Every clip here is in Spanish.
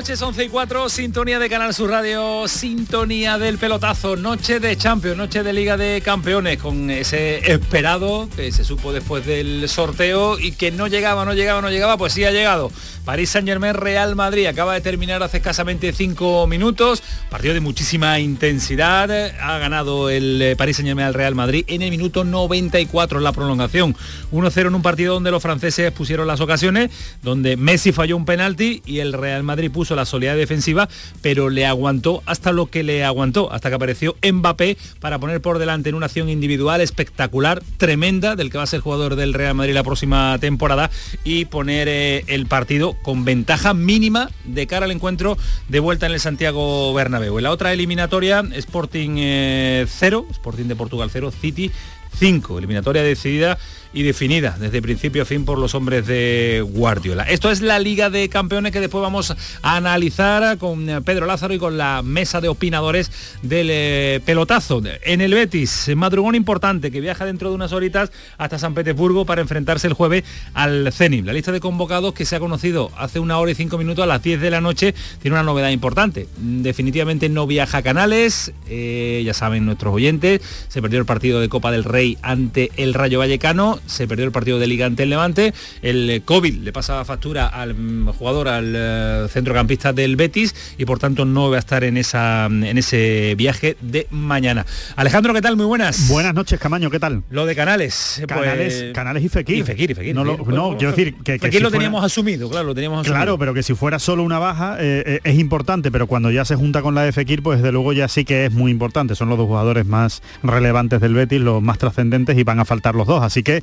Noches, 11 y 4, sintonía de Canal Sur Radio, sintonía del pelotazo, noche de Champions, noche de Liga de Campeones, con ese esperado que se supo después del sorteo y que no llegaba, no llegaba, no llegaba, pues sí ha llegado. París Saint Germain Real Madrid acaba de terminar hace escasamente 5 minutos, partido de muchísima intensidad, ha ganado el eh, París Saint Germain al Real Madrid en el minuto 94 en la prolongación, 1-0 en un partido donde los franceses pusieron las ocasiones, donde Messi falló un penalti y el Real Madrid puso la solidaridad defensiva, pero le aguantó hasta lo que le aguantó, hasta que apareció Mbappé para poner por delante en una acción individual espectacular, tremenda, del que va a ser jugador del Real Madrid la próxima temporada y poner eh, el partido con ventaja mínima de cara al encuentro de vuelta en el Santiago Bernabéu. En la otra eliminatoria, Sporting 0, Sporting de Portugal 0, City 5, eliminatoria decidida y definida desde principio a fin por los hombres de Guardiola. Esto es la Liga de Campeones que después vamos a analizar con eh, Pedro Lázaro y con la mesa de opinadores del eh, pelotazo. En el Betis, madrugón importante que viaja dentro de unas horitas hasta San Petersburgo para enfrentarse el jueves al Zenit. La lista de convocados que se ha conocido hace una hora y cinco minutos a las 10 de la noche tiene una novedad importante. Definitivamente no viaja Canales, eh, ya saben nuestros oyentes, se perdió el partido de Copa del Rey ante el Rayo Vallecano, se perdió el partido de Liga ante el Levante, el COVID le pasa factura al mm, jugador, al eh, centrocampista del Betis y por tanto no va a estar en, esa, en ese viaje de mañana. Alejandro, ¿qué tal? Muy buenas. Buenas noches, Camaño, ¿qué tal? Lo de Canales. Canales, pues- Canales y Fekir. Y Fekir, y Fekir, No, lo- no, quiero decir que, que si lo fuera- teníamos asumido, claro, lo teníamos asumido. Claro, pero que si fuera solo una baja eh, eh, es importante, pero cuando ya se junta con la de Fekir, pues desde luego ya sí que es muy importante. Son los dos jugadores más relevantes del Betis, los más trascendentes y van a faltar los dos. Así que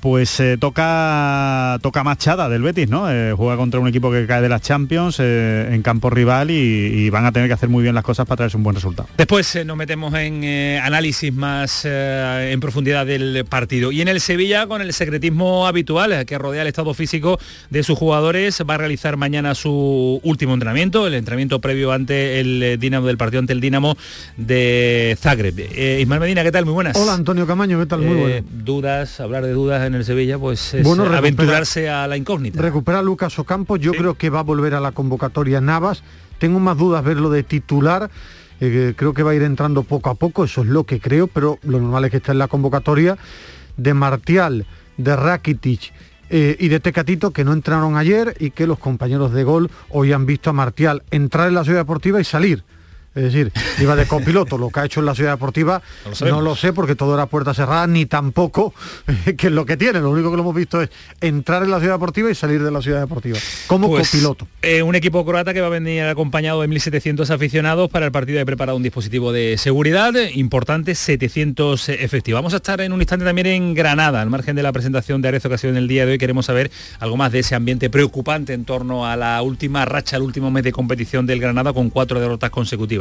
pues eh, toca toca machada del Betis, ¿no? Eh, juega contra un equipo que cae de las Champions eh, en campo rival y, y van a tener que hacer muy bien las cosas para traerse un buen resultado. Después eh, nos metemos en eh, análisis más eh, en profundidad del partido. Y en el Sevilla, con el secretismo habitual que rodea el estado físico de sus jugadores, va a realizar mañana su último entrenamiento, el entrenamiento previo ante el Dinamo del partido ante el Dinamo de Zagreb. Eh, Ismael Medina, ¿qué tal? Muy buenas. Hola Antonio Camaño, ¿qué tal? Muy Eh, bueno. Dudas, hablar de dudas en el Sevilla, pues es Bueno, eh, aventurarse a la incógnita. Recupera a Lucas Ocampo, yo Sí. creo que va a volver a la convocatoria Navas. Tengo más dudas verlo de titular. eh, creo que va a ir entrando poco a poco, eso es lo que creo, pero lo normal es que esté en la convocatoria de Martial, de Rakitic eh, y de Tecatito que no entraron ayer y que los compañeros de gol hoy han visto a Martial entrar en la ciudad deportiva y salir. Es decir, iba de copiloto, lo que ha hecho en la ciudad deportiva No lo no sabemos. lo sé porque todo era puerta cerrada, ni tampoco que es lo que tiene. Lo único que lo hemos visto es entrar en la ciudad deportiva y salir de la ciudad deportiva, como Pues, copiloto. eh, un equipo croata que va a venir acompañado de 1.700 aficionados para el partido de preparado un dispositivo de seguridad eh, importante, 700 efectivos. Vamos a estar en un instante también en Granada, al margen de la presentación de Arezzo que ha sido en el día de hoy. Queremos saber algo más de ese ambiente preocupante en torno a la última racha, el último mes de competición del Granada con cuatro derrotas consecutivas.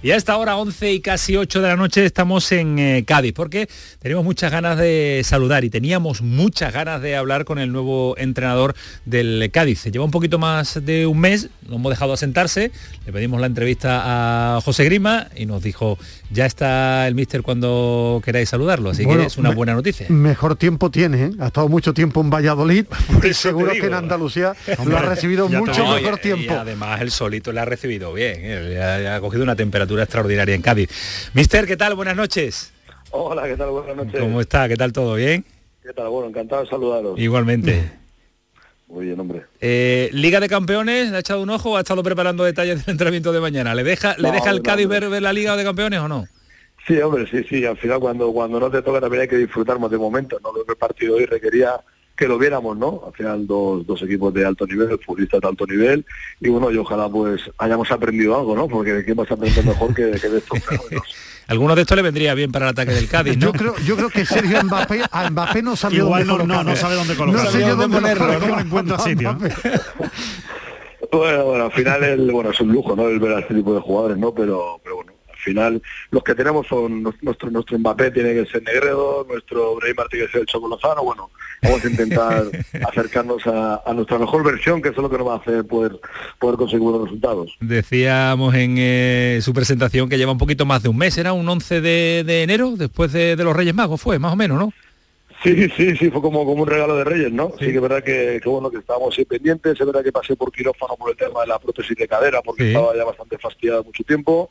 Y a esta hora, 11 y casi 8 de la noche, estamos en eh, Cádiz porque tenemos muchas ganas de saludar y teníamos muchas ganas de hablar con el nuevo entrenador del Cádiz. Lleva un poquito más de un mes, lo hemos dejado asentarse, le pedimos la entrevista a José Grima y nos dijo, ya está el míster cuando queráis saludarlo, así Bueno, que es una buena noticia. Mejor tiempo tiene, ¿eh? ha estado mucho tiempo en Valladolid y seguro que en Andalucía lo ha recibido mucho mejor tiempo. Y además el solito le ha recibido bien, ¿eh? Ha, cogido una temperatura extraordinaria en Cádiz. Mister, ¿qué tal? Buenas noches. Hola, ¿qué tal? Buenas noches. ¿Cómo está? ¿Qué tal? ¿Todo bien? ¿Qué tal? Bueno, encantado de saludaros. Igualmente. Muy bien, hombre. Eh, Liga de Campeones, ¿le ha echado un ojo o ha estado preparando detalles del entrenamiento de mañana? ¿Le deja, ¿le deja el no, Cádiz ver la Liga de Campeones o no? Sí, hombre, sí, sí. Al final, cuando cuando no te toca también hay que disfrutar más de momento. ¿no? Creo que el partido hoy requería que lo viéramos, ¿no? Al final, dos, dos equipos de alto nivel, futbolistas de alto nivel. Y bueno, y ojalá pues hayamos aprendido algo, ¿no? Porque de quién vas a aprender mejor que, que de estos fenómenos. Alguno de estos le vendría bien para el ataque del Cádiz, ¿no? Yo creo, yo creo que Sergio Mbappé, a Mbappé no sabía Igual dónde no, no, colocarlo. no sabe dónde colocarlo. No sé yo Dónde dónde ponerlo, ponerlo, ¿cómo encuentra sitio? Bueno, bueno, al final el, bueno, es un lujo, ¿no? El ver a este tipo de jugadores, ¿no? Pero, pero bueno, al final los que tenemos son nuestro nuestro Mbappé tiene que ser Negredo, nuestro Brahim tiene que ser el Choco Lozano, bueno, vamos a intentar acercarnos a, nuestra mejor versión, que eso es lo que nos va a hacer poder, poder conseguir buenos resultados. Decíamos en eh, su presentación que lleva un poquito más de un mes, era un 11 de, enero, después de, de los Reyes Magos, fue, más o menos, ¿no? Sí, sí, sí, fue como, como un regalo de Reyes, ¿no? Sí, que es verdad que, bueno, que estábamos ahí pendientes, es verdad que pasé por quirófano por el tema de la prótesis de cadera, porque estaba ya bastante fastidiada mucho tiempo,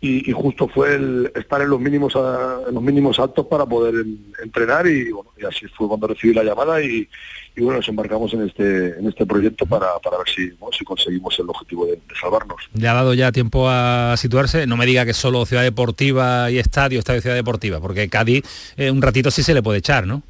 y, justo fue el estar en los mínimos los mínimos altos para poder entrenar, y bueno, y así fue cuando recibí la llamada y, y bueno, nos embarcamos en este en este proyecto para, para ver si, si conseguimos el objetivo de, salvarnos. Ya ha dado ya tiempo a situarse, no me diga que solo Ciudad Deportiva y Estadio, Estadio Ciudad Deportiva, porque Cádiz eh, un ratito sí se le puede echar, ¿no?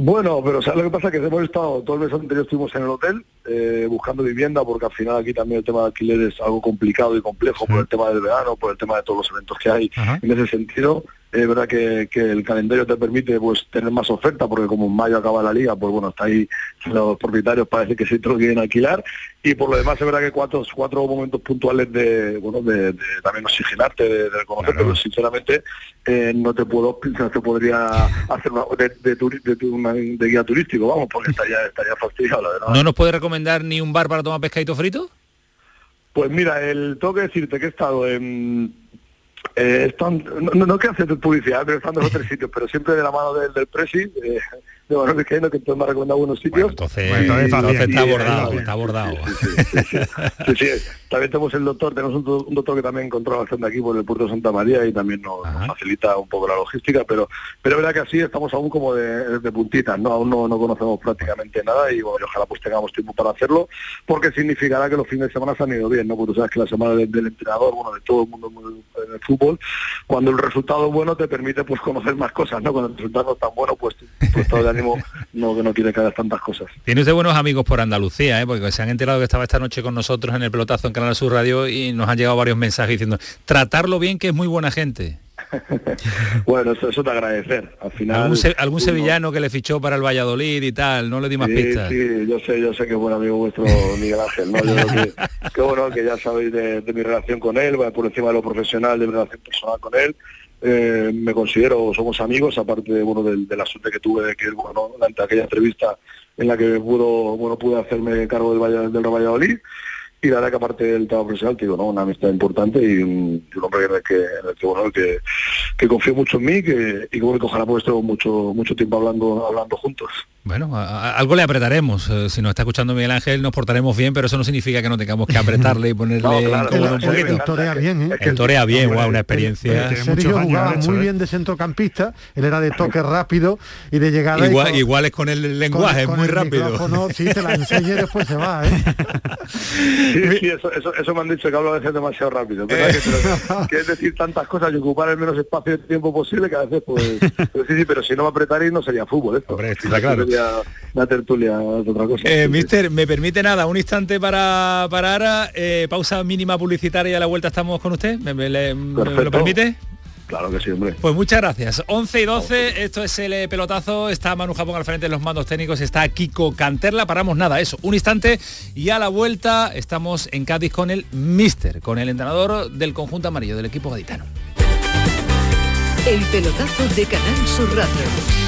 Bueno, pero ¿sabes lo que pasa? Que hemos estado, todo el mes anterior estuvimos en el hotel eh, buscando vivienda, porque al final aquí también el tema de alquiler es algo complicado y complejo por el tema del verano, por el tema de todos los eventos que hay en ese sentido es verdad que, el calendario te permite pues tener más oferta porque como en mayo acaba la liga pues bueno está ahí los propietarios parece que lo quieren alquilar. Y por lo demás es verdad que cuatro cuatro momentos puntuales de bueno de, también oxigenarte de, de reconocer pero sinceramente eh, no te puedo no te podría hacer una, de, de, guía turístico vamos porque estaría estaría fastidiado la verdad. No nos puede recomendar ni un bar para tomar pescadito frito pues mira el tengo que decirte que he estado en eh, están, no, no, quiero hacer publicidad, pero están en otros sitios, pero siempre de la mano del, del eh, de Manuel Vizcaíno, que entonces me ha recomendado buenos sitios. entonces, está abordado, está abordado. Sí, sí, también tenemos el doctor, tenemos un, doctor que también controla bastante aquí por el puerto de Santa María y también nos, facilita un poco la logística, pero pero es verdad que así estamos aún como de, puntitas, ¿no? Aún no, conocemos prácticamente nada y bueno, ojalá pues tengamos tiempo para hacerlo, porque significará que los fines de semana se han ido bien, ¿no? Porque tú sabes que la semana del, entrenador, bueno, de todo el mundo en el fútbol, cuando el resultado es bueno te permite pues conocer más cosas, ¿no? Cuando el resultado no es tan bueno, pues, pues todo no, quiere que hagas tantas cosas. Tienes de buenos amigos por Andalucía, ¿eh? Porque se han enterado que estaba esta noche con nosotros en el pelotazo en Canal Sur Radio y nos han llegado varios mensajes diciendo, tratarlo bien que es muy buena gente. bueno, eso, eso, te agradecer. Al final. ¿Algún, sevillano que le fichó para el Valladolid y tal? No le di más pistas. Sí, yo sé, yo sé que es buen amigo vuestro Miguel Ángel, ¿no? que, bueno que ya sabéis de, mi relación con él, por encima de lo profesional, de mi relación personal con él. Eh, me considero, somos amigos, aparte de, bueno, del, la suerte que tuve de que, bueno, ante aquella entrevista en la que pudo, bueno, pude hacerme cargo del, del Valladolid y la verdad que aparte del trabajo profesional, digo, ¿no? una amistad importante y un, hombre que, en el que, bueno, que, que confío mucho en mí que, y que ojalá pues estemos mucho, mucho tiempo hablando, hablando juntos. Bueno, algo le apretaremos. Eh, si nos está escuchando Miguel Ángel, nos portaremos bien, pero eso no significa que no tengamos que apretarle y ponerle no, un poquito. torea bien, ¿eh? torea bien, una experiencia. Sergio jugaba muy ¿eh? bien de centrocampista, él era de toque rápido y de llegada. Igual, igual es con el lenguaje, es muy rápido. Sí, te la enseñé y después se va, ¿eh? Sí, eso, eso, me han dicho que hablo a veces demasiado rápido. ¿verdad? Que, es decir tantas cosas y ocupar el menos espacio de tiempo posible que a veces, pues, pero sí, sí, pero si no me apretaréis no sería fútbol esto. Hombre, está claro la tertulia otra cosa. Eh, mister, me permite nada, un instante para, para ahora, eh, pausa mínima publicitaria y a la vuelta estamos con usted. ¿Me, lo permite? Claro que sí, hombre. Pues muchas gracias. 11 y 12, esto es el eh, pelotazo, está Manu Japón al frente de los mandos técnicos, está Kiko Canterla, paramos nada, eso, un instante y a la vuelta estamos en Cádiz con el Mister, con el entrenador del conjunto amarillo del equipo gaditano. El pelotazo de Canal Sur Radio.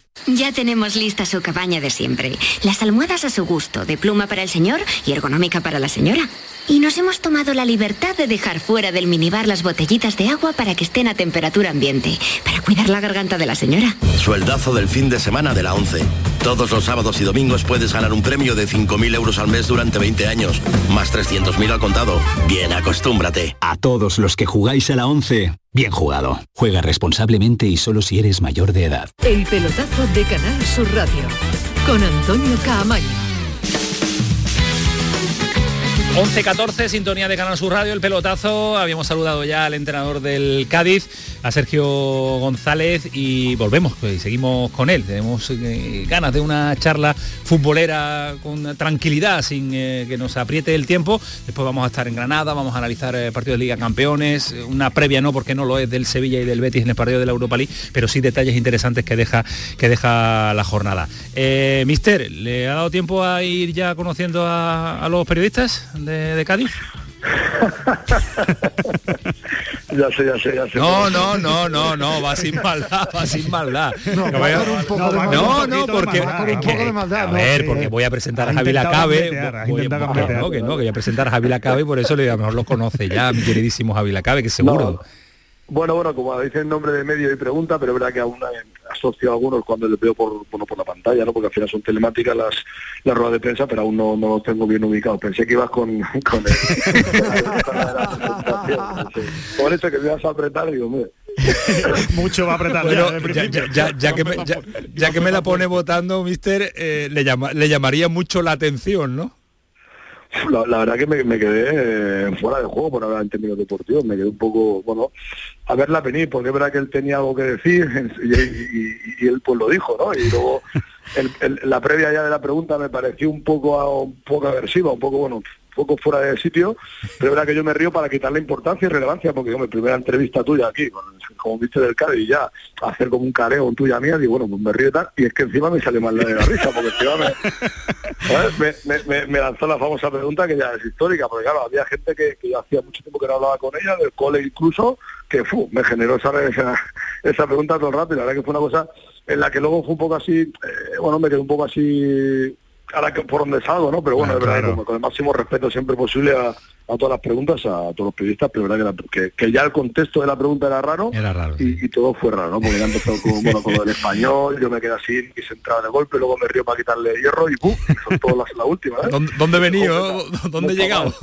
Ya tenemos lista su cabaña de siempre. Las almohadas a su gusto, de pluma para el señor y ergonómica para la señora. Y nos hemos tomado la libertad de dejar fuera del minibar las botellitas de agua para que estén a temperatura ambiente, para cuidar la garganta de la señora. Sueldazo del fin de semana de la 11. Todos los sábados y domingos puedes ganar un premio de 5.000 euros al mes durante 20 años, más 300.000 al contado. Bien, acostúmbrate. A todos los que jugáis a la 11, bien jugado. Juega responsablemente y solo si eres mayor de edad. El pelotazo de Canal Sur Radio con Antonio Caamaño. 11-14, sintonía de Canal Sur Radio, el pelotazo. Habíamos saludado ya al entrenador del Cádiz, a Sergio González, y volvemos, pues, seguimos con él. Tenemos eh, ganas de una charla futbolera con tranquilidad, sin eh, que nos apriete el tiempo. Después vamos a estar en Granada, vamos a analizar eh, partidos de Liga Campeones, una previa no, porque no lo es del Sevilla y del Betis en el partido de la Europa League, pero sí detalles interesantes que deja, que deja la jornada. Mister, ¿le ha dado tiempo a ir ya conociendo a los periodistas? De, Cádiz? ya sé, ya sé, ya sé. No, no, no, no, no, va sin maldad, va sin maldad. No, no, no, porque a ver, porque voy a presentar a Javi Lacabe, voy, no, que no, que voy a presentar a Javi Lacabe y por eso le a lo mejor lo conoce ya, mi queridísimo Javi Lacabe, que seguro. Bueno, bueno, como dice el nombre de medio y pregunta, pero es verdad que aún asocio a algunos cuando les veo por, bueno, por la pantalla, ¿no? Porque al final son telemáticas las, las ruedas de prensa, pero aún no, no los tengo bien ubicados. Pensé que ibas con, con, el, Por eso que me ibas a apretar, digo, mire. Mucho va a apretar ya, ya, que me, ya, que me la pone votando, mister, eh, le, llama, le llamaría mucho la atención, ¿no? La, verdad que me, quedé eh, fuera de juego por hablar en términos deportivos, me quedé un poco, bueno, a verla venir, porque es verdad que él tenía algo que decir y, él pues lo dijo, ¿no? Y luego la previa ya de la pregunta me pareció un poco, un poco aversiva, un poco, bueno, poco fuera de sitio, pero verdad que yo me río para quitarle importancia y relevancia, porque mi primera entrevista tuya aquí, como viste del Cádiz, y ya hacer como un careo en tuya mía, digo, bueno, pues me río y tal, y es que encima me sale mal de la risa, porque encima me, me, lanzó la famosa pregunta que ya es histórica, porque claro, había gente que, que yo hacía mucho tiempo que no hablaba con ella, del cole incluso, que fu, me generó esa, esa, pregunta todo el rato, y la verdad que fue una cosa en la que luego fue un poco así, eh, bueno, me quedé un poco así ahora que por donde salgo, ¿no? Pero bueno, es verdad, con, el máximo respeto siempre posible a, todas las preguntas, a todos los periodistas, pero verdad que, que, ya el contexto de la pregunta era raro, era raro y, todo fue raro, ¿no? Porque ya empezó con, bueno, con el español, yo me quedé así y se entraba de golpe, luego me río para quitarle hierro y ¡pum! Son todas las, la última, ¿eh? ¿Dónde, he venido? ¿Dónde he llegado?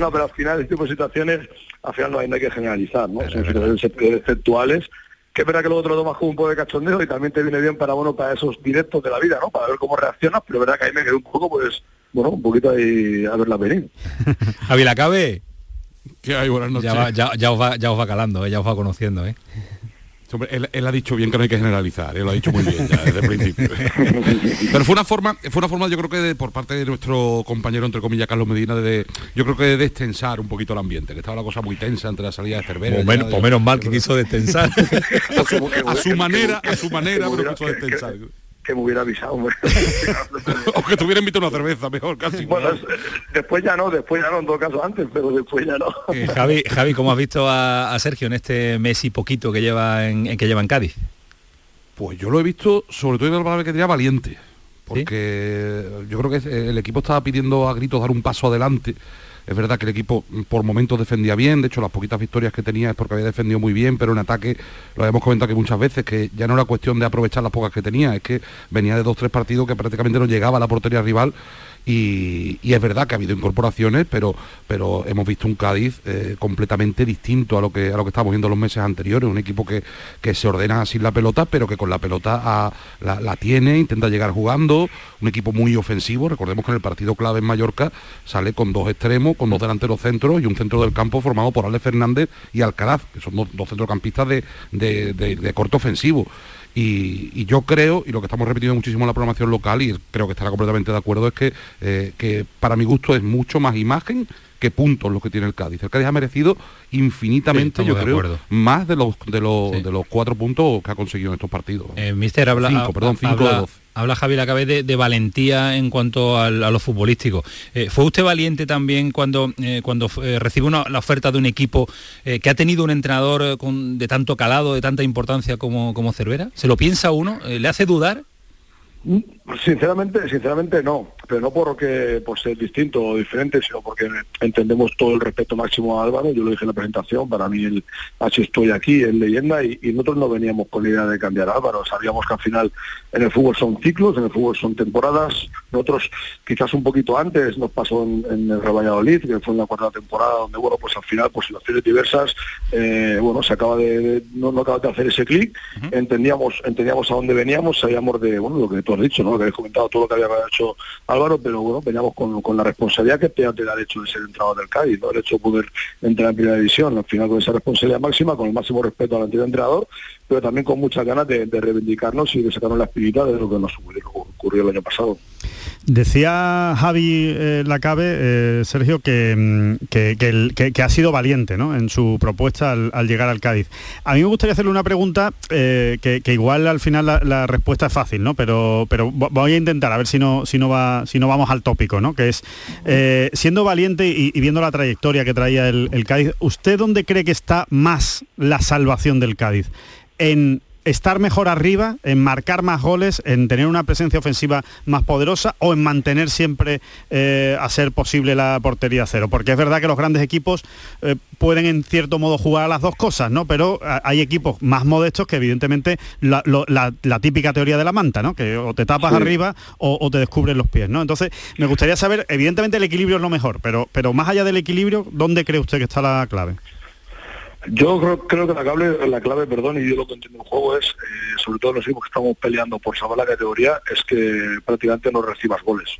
No, pero al final este tipo de situaciones, al final no hay, no hay que generalizar, ¿no? Son situaciones exceptuales que es verdad que luego te lo tomas como un poco de cachondeo y también te viene bien para bueno para esos directos de la vida, ¿no? Para ver cómo reaccionas, pero es verdad que ahí me quedé un poco, pues, bueno, un poquito ahí a verla venir. Javi Lacabe. ¿Qué hay? Buenas noches. Ya, os va, ya os va calando, ¿eh? ya os va conociendo, ¿eh? Él, ha dicho bien que no hay que generalizar, él lo ha dicho muy bien ya desde el principio. Pero fue una forma, fue una forma yo creo que por parte de nuestro compañero, entre comillas, Carlos Medina, de, yo creo que de destensar un poquito el ambiente, que estaba la cosa muy tensa entre la salida de Cervera. Por menos, menos mal que quiso destensar. a, su, manera, a su manera, pero quiso destensar que me hubiera avisado. o que tuviera invitado una cerveza, mejor casi. Bueno, después ya no, después ya no, en todo caso antes, pero después ya no. Eh, Javi, Javi, ¿cómo has visto a, Sergio en este mes y poquito que lleva en, que lleva en Cádiz? Pues yo lo he visto, sobre todo en la palabra que tenía valiente, porque yo creo que el equipo estaba pidiendo a gritos dar un paso adelante es verdad que el equipo mm, por momentos defendía bien, de hecho las poquitas victorias que tenía es porque había defendido muy bien, pero en ataque, lo habíamos comentado que muchas veces, que ya no era cuestión de aprovechar las pocas que tenía, es que venía de dos, tres partidos que prácticamente no llegaba a la portería rival y, es verdad que ha habido incorporaciones, pero, pero hemos visto un Cádiz eh, completamente distinto a lo que que estábamos viendo los meses anteriores, un equipo que, que se ordena sin la pelota, pero que con la pelota la, tiene, intenta llegar jugando, un equipo muy ofensivo, recordemos que en el partido clave en Mallorca sale con dos extremos, con dos delanteros centros y un centro del campo formado por Ale Fernández y Alcaraz, que son dos, centrocampistas de, de corte ofensivo Y, yo creo, y lo que estamos repitiendo muchísimo en la programación local, y creo que estará completamente de acuerdo, es que, eh, que para mi gusto es mucho más imagen que puntos lo que tiene el Cádiz. El Cádiz ha merecido infinitamente, yo creo, más de los, de, los, de los cuatro puntos que ha conseguido en estos partidos. Eh, mister, habla, cinco, perdón, cinco de Habla Javier Acabé de, de, valentía en cuanto a lo futbolístico. Eh, ¿Fue usted valiente también cuando, eh, cuando recibió la oferta de un equipo que ha tenido un entrenador con, de tanto calado, de tanta importancia como, como Cervera? ¿Se lo piensa uno? ¿Le hace dudar? Sinceramente, sinceramente no, pero no porque por ser distinto o diferente, sino porque entendemos todo el respeto máximo a Álvaro, yo lo dije en la presentación, para mí el así estoy aquí, en leyenda, y, nosotros no veníamos con la idea de cambiar a Álvaro, sabíamos que al final en el fútbol son ciclos, en el fútbol son temporadas, nosotros quizás un poquito antes nos pasó en, el Real Valladolid, que fue en la cuarta temporada, donde bueno, pues al final por situaciones diversas, eh, bueno, se acaba de, no, acaba de hacer ese clic, entendíamos, entendíamos a dónde veníamos, sabíamos de, bueno, lo que tú has dicho, ¿no? habéis comentado todo lo que había hecho Álvaro, pero bueno, veníamos con, la responsabilidad que te, el hecho de ser entrenador del Cádiz, ¿no? el hecho de poder entrar en primera división, al final con esa responsabilidad máxima, con el máximo respeto al antiguo entrenador, pero también con muchas ganas de, reivindicarnos y de sacarnos la espirita de lo que nos ocurrió el año pasado. Decía Javi eh, Lacabe, eh, Sergio, mm, que, que, ha sido valiente ¿no? en su propuesta al, llegar al Cádiz. A mí me gustaría hacerle una pregunta eh, que, igual al final la, respuesta es fácil, ¿no? pero, pero voy a intentar a ver si no, si no, va, si no vamos al tópico, ¿no? que es, siendo valiente y, viendo la trayectoria que traía el, el Cádiz, ¿usted dónde cree que está más la salvación del Cádiz? ¿En estar mejor arriba, en marcar más goles, en tener una presencia ofensiva más poderosa o en mantener siempre eh, a ser posible la portería cero. Porque es verdad que los grandes equipos eh, pueden en cierto modo jugar a las dos cosas, ¿no? Pero hay equipos más modestos que evidentemente la, típica teoría de la manta, ¿no? Que o te tapas arriba o, te descubren los pies, ¿no? Entonces, me gustaría saber, evidentemente el equilibrio es lo mejor, pero, pero más allá del equilibrio, ¿dónde cree usted que está la clave? Yo creo, que la clave, la clave, perdón, y yo lo que entiendo en juego es, eh, sobre todo los equipos que estamos peleando por salvar la categoría, es que prácticamente no recibas goles.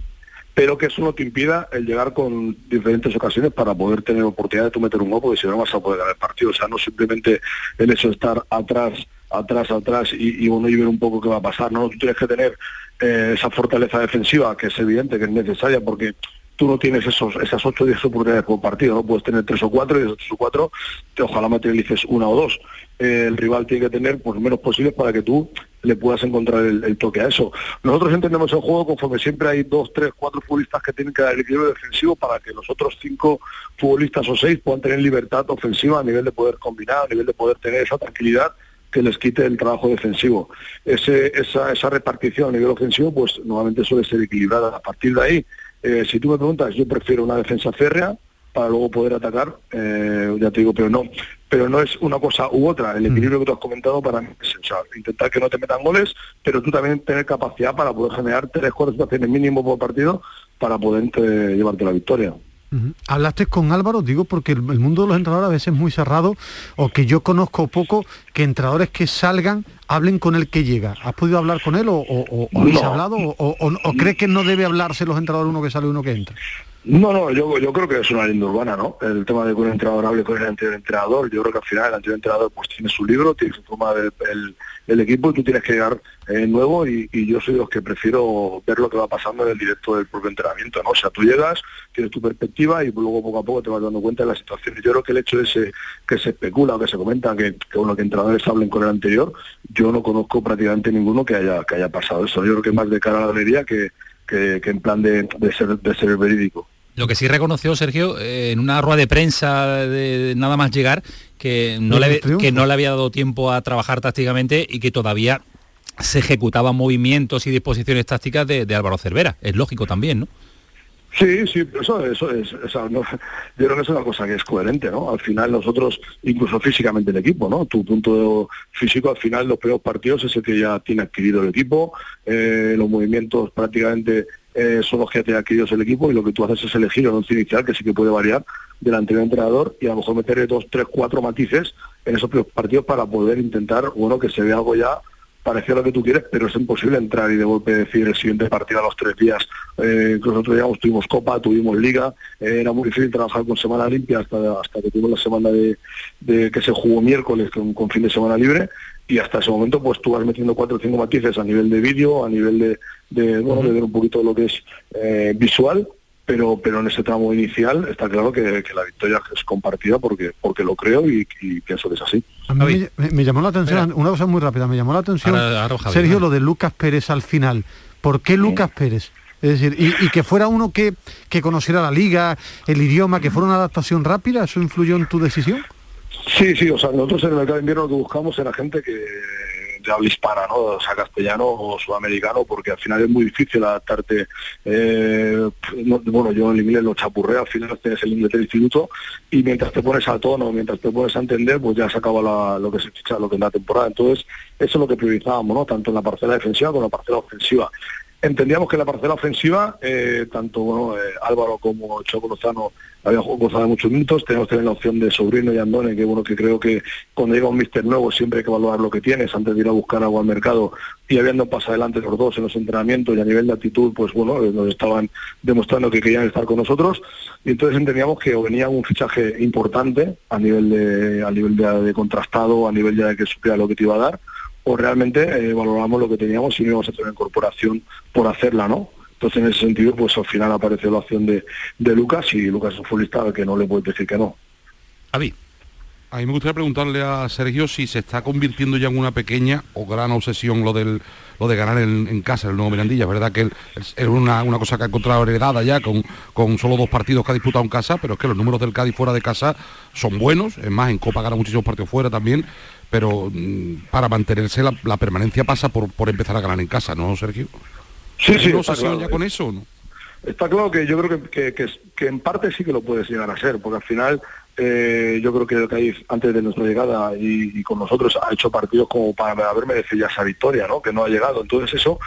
Pero que eso no te impida el llegar con diferentes ocasiones para poder tener oportunidad de tú meter un gol, porque si no vas a poder ganar el partido. O sea, no simplemente el hecho de estar atrás, atrás, atrás y, y uno y ver un poco qué va a pasar. No, tú tienes que tener eh, esa fortaleza defensiva, que es evidente, que es necesaria, porque tú no tienes esos, esas 8 o 10 oportunidades por partido, ¿no? Puedes tener 3 o 4 y esos 3 o 4 te, ojalá materialices una o dos. Eh, el rival tiene que tener por pues, menos posibles para que tú le puedas encontrar el, toque a eso. Nosotros entendemos el juego conforme siempre hay dos, tres, cuatro futbolistas que tienen que dar el equilibrio defensivo para que los otros cinco futbolistas o seis puedan tener libertad ofensiva a nivel de poder combinar, a nivel de poder tener esa tranquilidad que les quite el trabajo defensivo. Ese, esa, esa repartición a nivel ofensivo pues nuevamente suele ser equilibrada. A partir de ahí eh, si tú me preguntas, yo prefiero una defensa férrea para luego poder atacar, eh, ya te digo, pero no, pero no es una cosa u otra. El mm. equilibrio que tú has comentado para mí es intentar que no te metan goles, pero tú también tener capacidad para poder generar tres, cuatro situaciones mínimo por partido para poder eh, llevarte la victoria. Hablaste con Álvaro, digo, porque el, mundo de los entrenadores a veces es muy cerrado, o que yo conozco poco, que entrenadores que salgan hablen con el que llega. ¿Has podido hablar con él o, o, habéis hablado? O, o, crees que no debe hablarse los entrenadores uno que sale y uno que entra? No, no, yo, yo creo que es una línea urbana, ¿no? El tema de que un entrenador hable con el anterior entrenador, yo creo que al final el anterior entrenador pues tiene su libro, tiene su forma del el, equipo y tú tienes que llegar eh, nuevo y, yo soy los que prefiero ver lo que va pasando en el directo del propio entrenamiento, ¿no? O sea, tú llegas, tienes tu perspectiva y luego poco a poco te vas dando cuenta de la situación. Yo creo que el hecho de ese, que se especula o que se comenta que, que, bueno, que entrenadores hablen con el anterior, yo no conozco prácticamente ninguno que haya, que haya pasado eso. Yo creo que más de cara a la galería que, que, en plan de, de, ser, de ser verídico. Lo que sí reconoció Sergio eh, en una rueda de prensa de, nada más llegar que no, le, que no le había dado tiempo a trabajar tácticamente y que todavía se ejecutaban movimientos y disposiciones tácticas de, Álvaro Cervera. Es lógico también, ¿no? Sí, sí, eso, eso es, yo creo que es una cosa que es coherente, ¿no? Al final nosotros, incluso físicamente el equipo, ¿no? Tu punto físico, al final los peores partidos es el que ya tiene adquirido el equipo, eh, los movimientos prácticamente eh, son los que te ha adquirido el equipo y lo que tú haces es elegir el once inicial, que sí que puede variar del anterior entrenador y a lo mejor meterle dos, tres, cuatro matices en esos partidos para poder intentar, bueno, que se vea algo ya parecía lo que tú quieres, pero es imposible entrar y de golpe decir el siguiente partido a los tres días. Eh, nosotros digamos, tuvimos Copa, tuvimos Liga, eh, era muy difícil trabajar con semana limpia hasta, hasta que tuvimos la semana de, que se jugó miércoles con, con, fin de semana libre. Y hasta ese momento pues tú vas metiendo cuatro o cinco matices a nivel de vídeo, a nivel de, de, bueno, de ver un poquito lo que es eh, visual pero pero en ese tramo inicial está claro que, la victoria es compartida porque porque lo creo y, pienso que es así. A mí me, llamó la atención, una cosa muy rápida, me llamó la atención, Sergio, lo de Lucas Pérez al final. ¿Por qué Lucas Pérez? Es decir, y, que fuera uno que, que conociera la liga, el idioma, que fuera una adaptación rápida, ¿eso influyó en tu decisión? Sí, sí, o sea, nosotros en el mercado de invierno lo que buscamos era gente que de habla hispana, ¿no? O sea, castellano o sudamericano, porque al final es muy difícil adaptarte. Eh, bueno, yo en inglés lo chapurreo, al final tienes el inglés del instituto y mientras te pones a tono, mientras te pones a entender, pues ya se acaba lo que se ficha, lo que es la temporada. Entonces, eso es lo que priorizábamos, ¿no? Tanto en la parcela defensiva como en la parcela ofensiva. Entendíamos que la parcela ofensiva, eh, tanto bueno, eh, Álvaro como Choco Lozano habían gozado muchos minutos, tenemos también la opción de Sobrino y Andone, que bueno, que creo que cuando llega un mister nuevo siempre hay que evaluar lo que tienes antes de ir a buscar algo al mercado. Y habiendo pasado adelante los dos en los entrenamientos y a nivel de actitud, pues bueno, eh, nos estaban demostrando que querían estar con nosotros. Y entonces entendíamos que venía un fichaje importante a nivel a nivel de, de contrastado, a nivel ya de que supiera lo que te iba a dar o realmente eh, valoramos lo que teníamos y no íbamos a tener incorporación por hacerla, ¿no? Entonces, en ese sentido, pues al final apareció la opción de, de Lucas y Lucas es un futbolista que no le puede decir que no. Avi. A mí me gustaría preguntarle a Sergio si se está convirtiendo ya en una pequeña o gran obsesión lo del lo de ganar en, casa el nuevo Mirandilla. verdad que es una, una, cosa que ha encontrado heredada ya con, con solo dos partidos que ha disputado en casa, pero es que los números del Cádiz fuera de casa son buenos. Es más, en Copa gana muchísimos partidos fuera también pero mm, para mantenerse la, permanencia pasa por, por empezar a ganar en casa, ¿no, Sergio? Sí, sí, está claro. ya con eso, ¿no? Está claro que yo creo que, que, en parte sí que lo puedes llegar a ser, porque al final eh, yo creo que el Cádiz, antes de nuestra llegada y, con nosotros, ha hecho partidos como para haber merecido ya esa victoria, ¿no? Que no ha llegado. Entonces eso,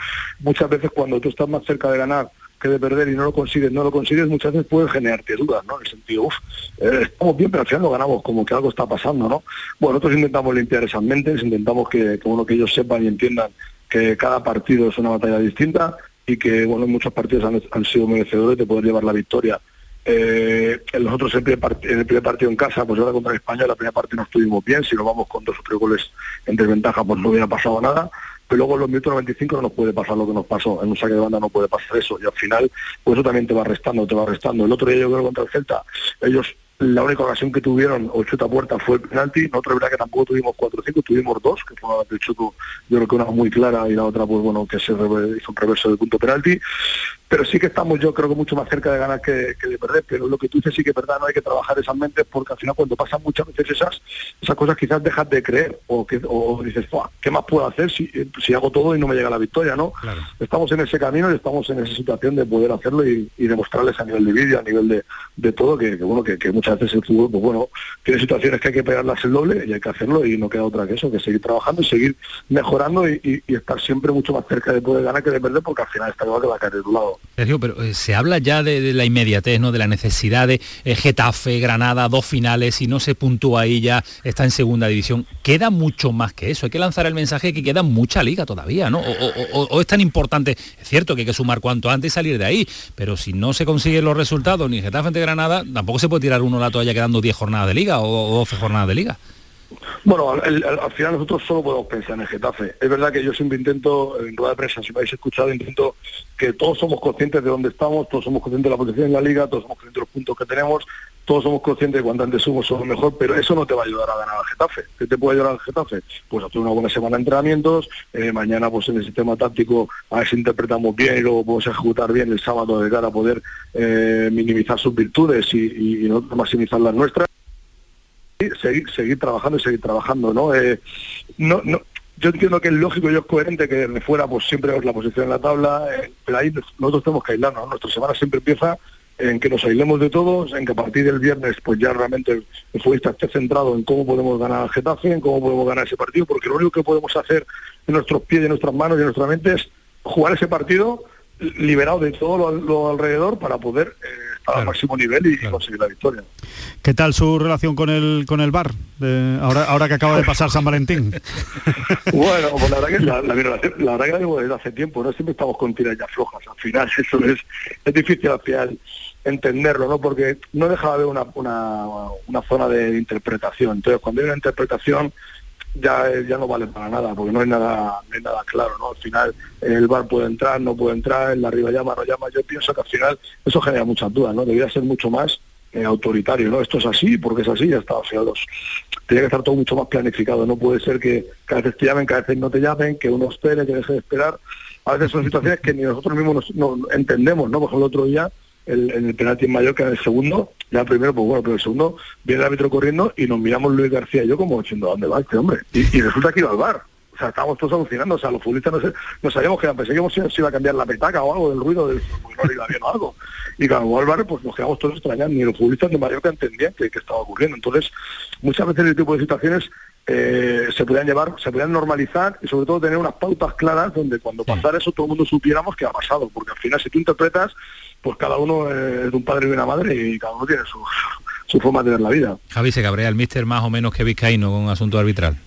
muchas veces cuando tú estás más cerca de ganar de perder y no lo consigues, no lo consigues, muchas veces puede generarte dudas, ¿no? En el sentido, uff, eh, estamos bien, pero al final lo ganamos, como que algo está pasando, ¿no? Bueno, nosotros intentamos limpiar esas mentes, intentamos que, que, que ellos sepan y entiendan que cada partido es una batalla distinta y que, bueno, muchos partidos han, sido merecedores de poder llevar la victoria. Eh, en el primer partido en casa, pues ahora contra España, la primera parte no estuvimos bien, si nos vamos con dos o tres goles en desventaja, pues no hubiera pasado nada pero luego en los minutos 95 no nos puede pasar lo que nos pasó, en un saque de banda no puede pasar eso, y al final, pues eso también te va restando, te va restando. El otro día yo creo contra el Celta, ellos la única ocasión que tuvieron o chuta puerta fue el penalti, nosotros verdad que tampoco tuvimos 4 o 5, tuvimos dos, que fue del chuto, yo creo que una muy clara y la otra pues bueno que se hizo un reverso de punto penalti, pero sí que estamos yo creo que mucho más cerca de ganar que, de perder, pero lo que tú dices sí que es verdad, no hay que trabajar esas mentes porque al final cuando pasan muchas veces esas, esas cosas quizás dejas de creer o que o dices, ¿qué más puedo hacer si, si hago todo y no me llega la victoria? no Estamos en ese camino y estamos en esa situación de poder hacerlo y, demostrarles a nivel de vídeo, a nivel de, de todo, que, bueno, que, muchas veces el fútbol, pues bueno, tiene situaciones que hay que pegarlas el doble y hay que hacerlo y no queda otra que eso, que seguir trabajando y seguir mejorando y, estar siempre mucho más cerca de poder ganar que de perder porque al final está claro que va a caer de tu lado. Sergio, pero eh, se habla ya de, la inmediatez, ¿no? De la necesidad de eh, Getafe, Granada, dos finales, y no se puntúa ahí ya, está en segunda división. Queda mucho más que eso. Hay que lanzar el mensaje que queda mucha liga todavía, ¿no? O, es tan importante, es cierto que hay que sumar cuanto antes y salir de ahí, pero si no se consiguen los resultados ni Getafe ante Granada, tampoco se puede tirar uno la toalla quedando 10 jornadas de liga o 12 jornadas de liga. Bueno, al, final nosotros solo podemos pensar en el Getafe. Es verdad que yo siempre intento, en rueda de prensa, si me habéis escuchado, intento que todos somos conscientes de dónde estamos, todos somos conscientes de la posición en la liga, todos somos conscientes de los puntos que tenemos, todos somos conscientes de cuánto antes somos, somos mejor, pero eso no te va a ayudar a ganar al Getafe. ¿Qué te puede ayudar al Getafe? Pues hacer una buena semana de entrenamientos, eh, mañana pues en el sistema táctico a ver si interpretamos bien y luego podemos ejecutar bien el sábado de cara a poder eh, minimizar sus virtudes y, maximizar las nuestras seguir, seguir trabajando y seguir trabajando, ¿no? Eh, no, no yo entiendo que es lógico y es coherente que de fuera pues siempre la posición en la tabla, eh, pero ahí nosotros tenemos que aislarnos, nuestra semana siempre empieza en que nos aislemos de todos, en que a partir del viernes pues ya realmente el, futbolista esté centrado en cómo podemos ganar al Getafe, en cómo podemos ganar ese partido, porque lo único que podemos hacer en nuestros pies, en nuestras manos y en nuestra mente es jugar ese partido liberado de todo lo, alrededor para poder eh, al máximo nivel y, conseguir la victoria. ¿Qué tal su relación con el con el bar? ahora, ahora que acaba de pasar San Valentín. bueno, pues la verdad que la, la, la verdad que desde hace tiempo, ¿no? Siempre estamos con tiras ya flojas. Al final eso es, es difícil al final entenderlo, ¿no? Porque no deja de haber una, una, una zona de interpretación. Entonces, cuando hay una interpretación, ya, ya no vale para nada, porque no hay nada, no hay nada claro, ¿no? Al final el bar puede entrar, no puede entrar, el arriba llama, no llama. Yo pienso que al final eso genera muchas dudas, ¿no? Debería ser mucho más eh, autoritario, ¿no? Esto es así, porque es así, ya está. O sea, tiene que estar todo mucho más planificado. No puede ser que cada vez te llamen, cada vez no te llamen, que uno espere, que deje de esperar. A veces son situaciones que ni nosotros mismos no entendemos, ¿no? Por el otro día el, en el penalti en Mallorca en el segundo, ya primero, pues bueno, pero el segundo viene el árbitro corriendo y nos miramos Luis García y yo como diciendo, ¿dónde va este hombre? Y, resulta que iba al bar. O sea, estábamos todos alucinando, o sea, los futbolistas no, sabíamos que pensé que se iba a cambiar la petaca o algo del ruido del no bien o algo. Y cuando al pues nos quedamos todos extrañando, ni los futbolistas de Mallorca entendían que, estaba ocurriendo. Entonces, muchas veces este tipo de situaciones eh, se podían llevar, se podían normalizar y sobre todo tener unas pautas claras donde cuando pasara eso todo el mundo supiéramos que ha pasado, porque al final si tú interpretas pues cada uno es de un padre y una madre y cada uno tiene su, su forma de ver la vida. Javi, ¿se cabrea el míster más o menos que Vizcaíno con un asunto arbitral?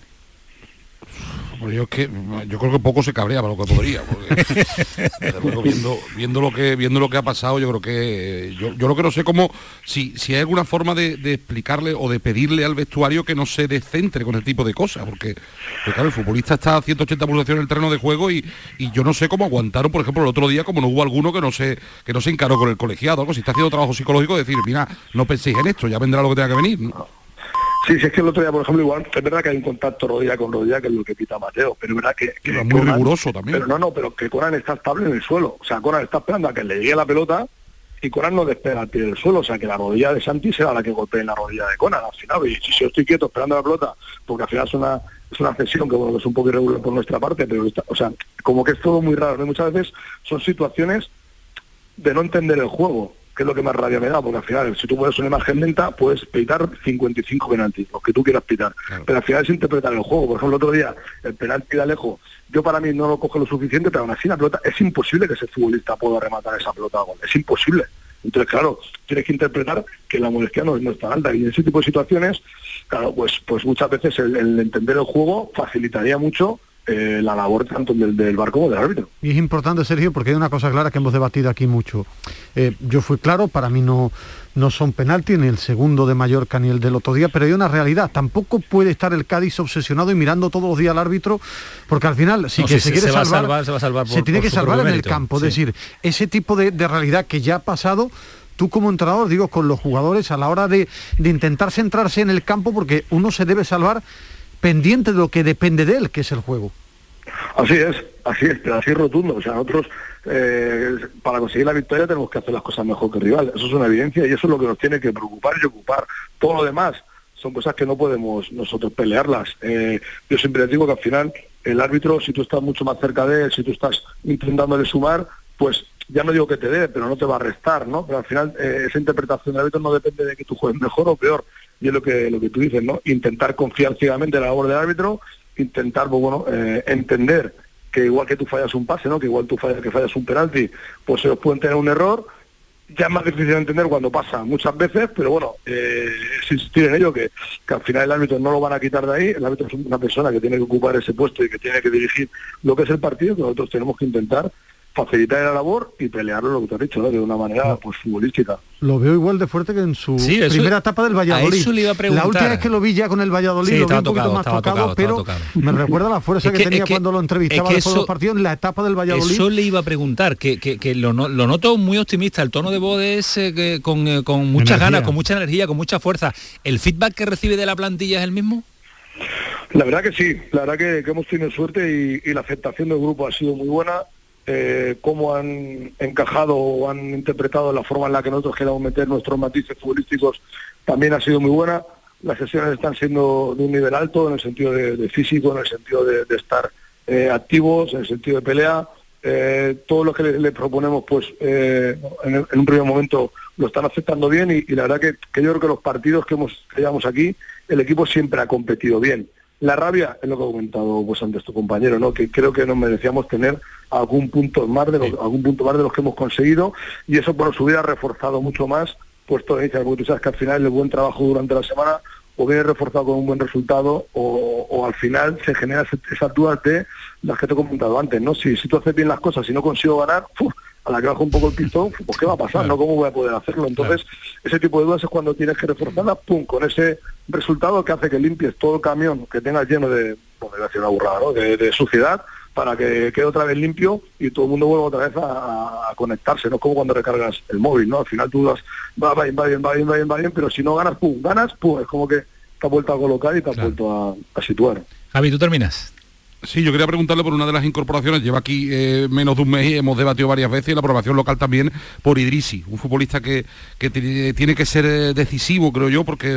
Yo que yo creo que poco se cabrea para lo que podría, viendo, viendo lo que viendo lo que ha pasado, yo creo que yo, yo lo que no sé cómo si, si hay alguna forma de, explicarle o de pedirle al vestuario que no se descentre con el tipo de cosas, porque, claro, el futbolista está a 180 pulsaciones en el terreno de juego y, y, yo no sé cómo aguantaron, por ejemplo, el otro día, como no hubo alguno que no se que no se encaró con el colegiado, algo, si está haciendo trabajo psicológico, decir, mira, no penséis en esto, ya vendrá lo que tenga que venir. Sí, sí, es que el otro día, por ejemplo, igual, es verdad que hay un contacto rodilla con rodilla, que es lo que pita Mateo, pero es verdad que... que muy riguroso también. Pero no, no, pero que Conan está estable en el suelo. O sea, Conan está esperando a que le llegue la pelota y Conan no despega al pie del suelo. O sea, que la rodilla de Santi será la que golpee en la rodilla de Conan al final. Y si yo estoy quieto esperando la pelota, porque al final es una, es una cesión que, bueno, que es un poco irregular por nuestra parte, pero, está, o sea, como que es todo muy raro. Muchas veces son situaciones de no entender el juego que es lo que más rabia me da, porque al final, si tú pones una imagen lenta, puedes pitar 55 penaltis, los que tú quieras pitar. Pero al final es interpretar el juego. Por ejemplo, el otro día, el penalti de Alejo, yo para mí no lo cojo lo suficiente, pero aún así la pelota, es imposible que ese futbolista pueda rematar esa pelota gol. Es imposible. Entonces, claro, tienes que interpretar que la molestia no, es tan alta. Y en ese tipo de situaciones, claro, pues, pues muchas veces el entender el juego facilitaría mucho eh, la labor tanto del, del bar como del árbitro. Y es importante, Sergio, porque hay una cosa clara que hemos debatido aquí mucho. Eh, yo fui claro, para mí no, no son penalti, ni el segundo de Mallorca ni el del otro día, pero hay una realidad. Tampoco puede estar el Cádiz obsesionado y mirando todos los días al árbitro, porque al final, si que se, quiere salvar, se, va a salvar se tiene que salvar en el campo. Es decir, ese tipo de, realidad que ya ha pasado tú como entrenador, digo, con los jugadores a la hora de, de, intentar centrarse en el campo, porque uno se debe salvar pendiente de lo que depende de él, que es el juego. Así es, así es, pero así rotundo. O sea, nosotros eh, para conseguir la victoria tenemos que hacer las cosas mejor que el rival. Eso es una evidencia y eso es lo que nos tiene que preocupar y ocupar. Todo lo demás son cosas que no podemos nosotros pelearlas. Eh, yo siempre digo que al final el árbitro, si tú estás mucho más cerca de él, si tú estás intentándole sumar, pues ya no digo que te dé, pero no te va a restar, ¿no? Pero al final eh, esa interpretación del árbitro no depende de que tú juegues mejor o peor, y es lo que, lo que tú dices, ¿no? Intentar confiar ciegamente en la labor del árbitro, intentar, pues, bueno, eh, entender que igual que tú fallas un pase, ¿no? Que igual tú fallas, que fallas un penalti, pues ellos pueden tener un error. Ya es más difícil de entender cuando pasa muchas veces, pero bueno, eh, es insistir en ello, que, que al final el árbitro no lo van a quitar de ahí, el árbitro es una persona que tiene que ocupar ese puesto y que tiene que dirigir lo que es el partido, que nosotros tenemos que intentar facilitar la labor y pelearlo, lo que te has dicho, de una manera pues futbolística. Lo veo igual de fuerte que en su primera etapa del Valladolid. La última vez que lo vi ya con el Valladolid lo vi un poquito más tocado, pero me recuerda la fuerza que, tenía cuando lo entrevistaba después de los partidos en la etapa del Valladolid. Eso le iba a preguntar, que, que, lo, noto muy optimista, el tono de voz es eh, con, eh, con muchas ganas, con mucha energía, con mucha fuerza. ¿El feedback que recibe de la plantilla es el mismo? La verdad que sí, la verdad que, hemos tenido suerte y la aceptación del grupo ha sido muy buena eh, cómo han encajado o han interpretado la forma en la que nosotros queremos meter nuestros matices futbolísticos también ha sido muy buena. Las sesiones están siendo de un nivel alto en el sentido de, físico, en el sentido de, estar eh, activos, en el sentido de pelea. Eh, todo lo que le, proponemos, pues en, un primer momento lo están aceptando bien y, la verdad que, yo creo que los partidos que hemos que aquí, el equipo siempre ha competido bien. La rabia es lo que ha comentado pues antes tu compañero, ¿no? Que creo que nos merecíamos tener algún punto más de los, algún punto más de los que hemos conseguido y eso bueno se hubiera reforzado mucho más puesto de inicio, porque tú sabes que al final el buen trabajo durante la semana o viene reforzado con un buen resultado o, al final se generan esas dudas de las que te he comentado antes, ¿no? Si, si tú haces bien las cosas y no consigo ganar, a la que bajo un poco el pistón, pues ¿qué va a pasar? ¿no? ¿Cómo voy a poder hacerlo? Entonces, ese tipo de dudas es cuando tienes que reforzarlas, pum, con ese resultado que hace que limpies todo el camión que tengas lleno de, bueno, a decir una burrada, ¿no? de, suciedad, para que quede otra vez limpio y todo el mundo vuelva otra vez a, conectarse, no es como cuando recargas el móvil, ¿no? Al final tú das, va, va bien, va bien, va bien, va bien, va bien, pero si no ganas, pum, ganas, pum, es como que te has vuelto a colocar y te has vuelto a, a situar. Javi, tú terminas. Sí, yo quería preguntarle por una de las incorporaciones. Lleva aquí eh, menos de un mes y hemos debatido varias veces la aprobación local también por Idrisi, un futbolista que, tiene que ser eh, decisivo, creo yo, porque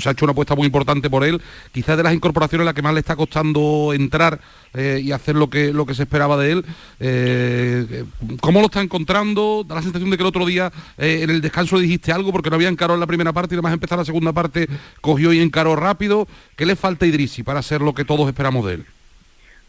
se ha hecho una apuesta muy importante por él. Quizás de las incorporaciones la que más le está costando entrar eh, y hacer lo que, se esperaba de él. ¿Cómo lo está encontrando? Da la sensación de que el otro día en el descanso dijiste algo porque no había encarado en la primera parte y además empezar la segunda parte cogió y encaró rápido. ¿Qué le falta a Idrisi para ser lo que todos esperamos de él?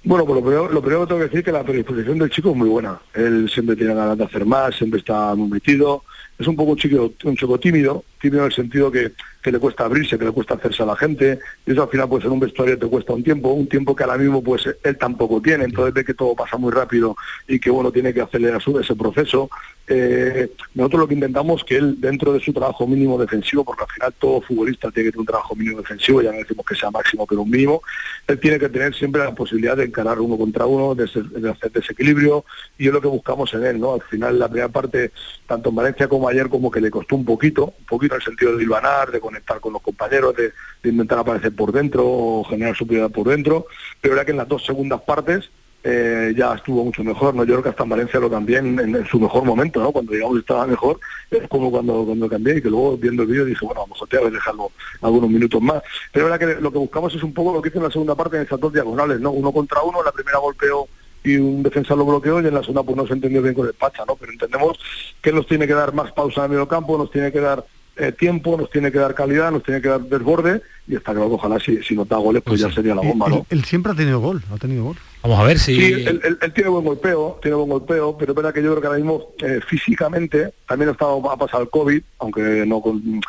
Bueno, pues lo primero, lo primero que tengo que decir es que la predisposición del chico es muy buena. Él siempre tiene ganas de hacer más, siempre está muy metido. Es un poco un chico, un chico tímido, tímido en el sentido que que le cuesta abrirse, que le cuesta hacerse a la gente, y eso al final pues en un vestuario te cuesta un tiempo, un tiempo que ahora mismo pues él tampoco tiene, entonces ve que todo pasa muy rápido y que bueno, tiene que acelerar su, ese proceso. Eh, nosotros lo que intentamos que él dentro de su trabajo mínimo defensivo, porque al final todo futbolista tiene que tener un trabajo mínimo defensivo, ya no decimos que sea máximo, pero un mínimo, él tiene que tener siempre la posibilidad de encarar uno contra uno, de, de hacer desequilibrio, y es lo que buscamos en él, ¿no? Al final la primera parte, tanto en Valencia como ayer, como que le costó un poquito, un poquito en el sentido de ilvanar, de conectar con los compañeros, de, intentar aparecer por dentro o generar superioridad por dentro, pero era que en las dos segundas partes eh, ya estuvo mucho mejor, ¿no? Yo creo que hasta en Valencia lo también en, su mejor momento, ¿no? Cuando digamos estaba mejor, es como cuando, cuando cambié y que luego viendo el vídeo dije, bueno, a lo mejor te voy a dejarlo algunos minutos más. Pero era que lo que buscamos es un poco lo que hizo en la segunda parte en esas dos diagonales, ¿no? Uno contra uno, la primera golpeó y un defensa lo bloqueó y en la segunda pues no se entendió bien con el Pacha, ¿no? Pero entendemos que nos tiene que dar más pausa en el medio campo, nos tiene que dar eh, tiempo, nos tiene que dar calidad, nos tiene que dar desborde y está claro que ojalá si, si nos da goles pues, ya sería la bomba, ¿no? Él, siempre ha tenido gol, ha tenido gol. Vamos a ver si... Sí, él, tiene buen golpeo, tiene buen golpeo, pero es verdad que yo creo que ahora mismo eh, físicamente también ha, estado, ha pasado el COVID, aunque no con,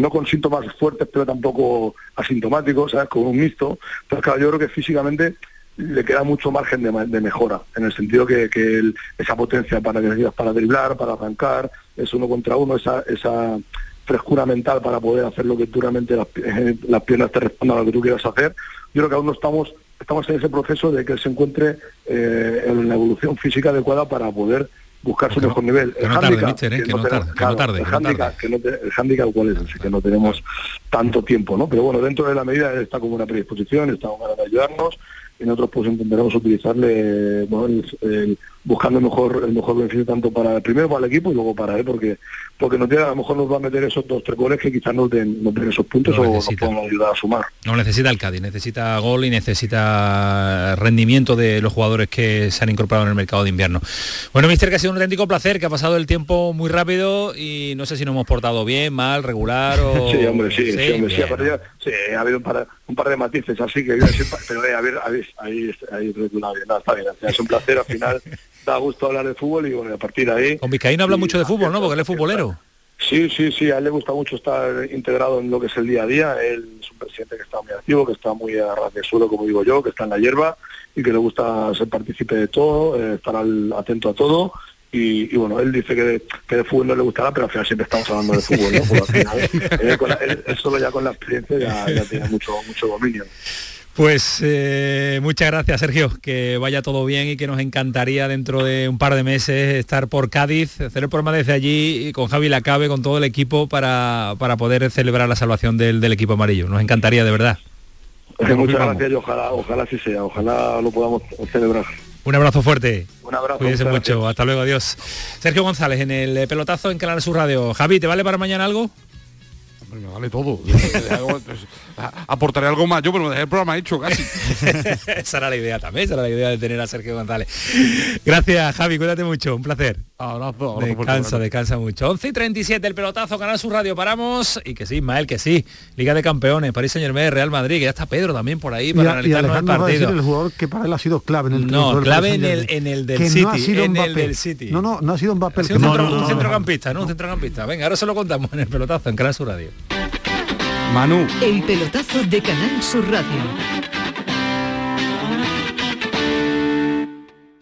no con síntomas fuertes, pero tampoco asintomáticos, ¿sabes? Con un mixto. Pero claro, yo creo que físicamente le queda mucho margen de, mejora, en el sentido que, esa potencia para para driblar, para arrancar, es uno contra uno, esa, esa frescura mental para poder hacer lo que duramente las, eh, las piernas te respondan a lo que tú quieras hacer. Yo creo que aún no estamos, estamos en ese proceso de que se encuentre eh, en la evolución física adecuada para poder buscar su mejor nivel. El handicap, que no tarde, el handicap, cuál es, así que no tenemos tanto tiempo, ¿no? Pero bueno, dentro de la medida está como una predisposición, estamos para ayudarnos y nosotros pues intentaremos utilizarle bueno, buscando el mejor el mejor beneficio tanto para primero para el equipo y luego para él porque porque nos a lo mejor nos va a meter esos dos tres goles que quizás nos den, nos den esos puntos o nos puedan ayudar a sumar no necesita el Cádiz necesita gol y necesita rendimiento de los jugadores que se han incorporado en el mercado de invierno bueno mister que ha sido un auténtico placer que ha pasado el tiempo muy rápido y no sé si nos hemos portado bien mal regular o sí hombre sí sí, hombre, sí, sí, ha habido un par, un par de matices así que pero eh, a ver, a ver ahí, ahí, no, está bien, es un placer al final, da gusto hablar de fútbol y bueno, a partir de ahí... Con Vizcaíno habla mucho de fútbol, ¿no? Porque él es futbolero. Sí, sí, sí, a él le gusta mucho estar integrado en lo que es el día a día, él es un presidente que está muy activo, que está muy a ras de suelo, como digo yo, que está en la hierba y que le gusta ser partícipe de todo, eh, estar atento a todo y, bueno, él dice que, que de fútbol no le gustará, pero al final siempre estamos hablando de fútbol, ¿no? Porque al final, él, solo ya con la experiencia ya, ya tiene mucho, mucho dominio. Pues eh, muchas gracias Sergio, que vaya todo bien y que nos encantaría dentro de un par de meses estar por Cádiz, hacer el programa desde allí con Javi Lacabe, con todo el equipo para, para poder celebrar la salvación del, equipo amarillo. Nos encantaría de verdad. muchas gracias y ojalá, ojalá así sea, ojalá lo podamos celebrar. Un abrazo fuerte. Un abrazo. Cuídense mucho. Hasta luego, adiós. Sergio González en el pelotazo en Canal Sur Radio. Javi, ¿te vale para mañana algo? Me vale todo. Aportaré algo más yo, pero me dejé el programa hecho casi. esa era la idea también, esa era la idea de tener a Sergio González. Gracias, Javi, cuídate mucho, un placer. Abrazo, Descansa, descansa mucho. 11 y 37, el pelotazo, Canal Sur Radio, paramos. Y que sí, Ismael, que sí. Liga de Campeones, París Saint Germain, Real Madrid, que ya está Pedro también por ahí para y, analizarnos el Alejandro va a partido. decir el jugador que para él ha sido clave en el No, clave en el, en el del Que City. no ha sido en el Mbappé. del City. No, no, no ha sido el un, no- centro- no, un no, centrocampista, ¿no? Un centrocampista. Venga, ahora se lo contamos en el pelotazo, en Canal Sur Radio. Manu. El pelotazo de Canal Sur Radio.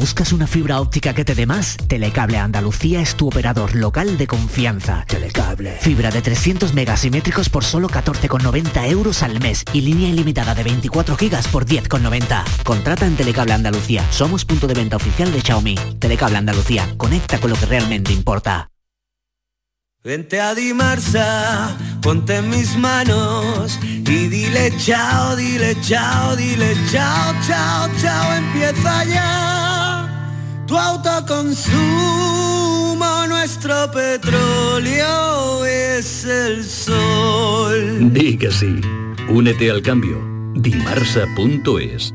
¿Buscas una fibra óptica que te dé más? Telecable Andalucía es tu operador local de confianza. Telecable. Fibra de 300 megasimétricos por solo 14,90 euros al mes y línea ilimitada de 24 gigas por 10,90. Contrata en Telecable Andalucía. Somos punto de venta oficial de Xiaomi. Telecable Andalucía. Conecta con lo que realmente importa. Vente a Dimarsa, ponte en mis manos y dile chao, dile chao, dile chao, chao, chao, empieza ya tu autoconsumo, nuestro petróleo es el sol. Di que sí. Únete al cambio. Dimarsa.es.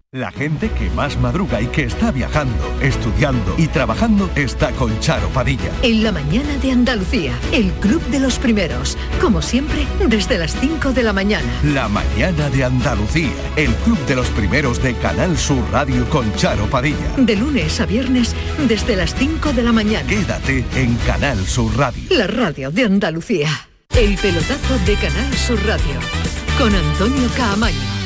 La gente que más madruga y que está viajando, estudiando y trabajando está con Charo Padilla. En la mañana de Andalucía, el Club de los Primeros. Como siempre, desde las 5 de la mañana. La mañana de Andalucía, el club de los primeros de Canal Sur Radio con Charo Padilla. De lunes a viernes, desde las 5 de la mañana. Quédate en Canal Sur Radio. La radio de Andalucía. El pelotazo de Canal Sur Radio. Con Antonio Caamaño.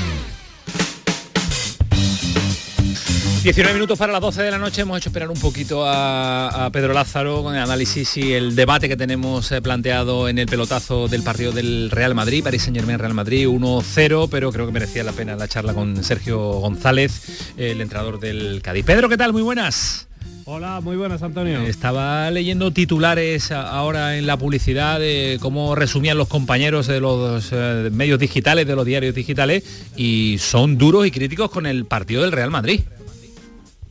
19 minutos para las 12 de la noche. Hemos hecho esperar un poquito a, a Pedro Lázaro con el análisis y el debate que tenemos eh, planteado en el pelotazo del partido del Real Madrid, París Saint Germain Real Madrid 1-0, pero creo que merecía la pena la charla con Sergio González, el entrenador del Cádiz. Pedro, ¿qué tal? Muy buenas. Hola, muy buenas, Antonio. Estaba leyendo titulares ahora en la publicidad de cómo resumían los compañeros de los eh, medios digitales, de los diarios digitales, y son duros y críticos con el partido del Real Madrid.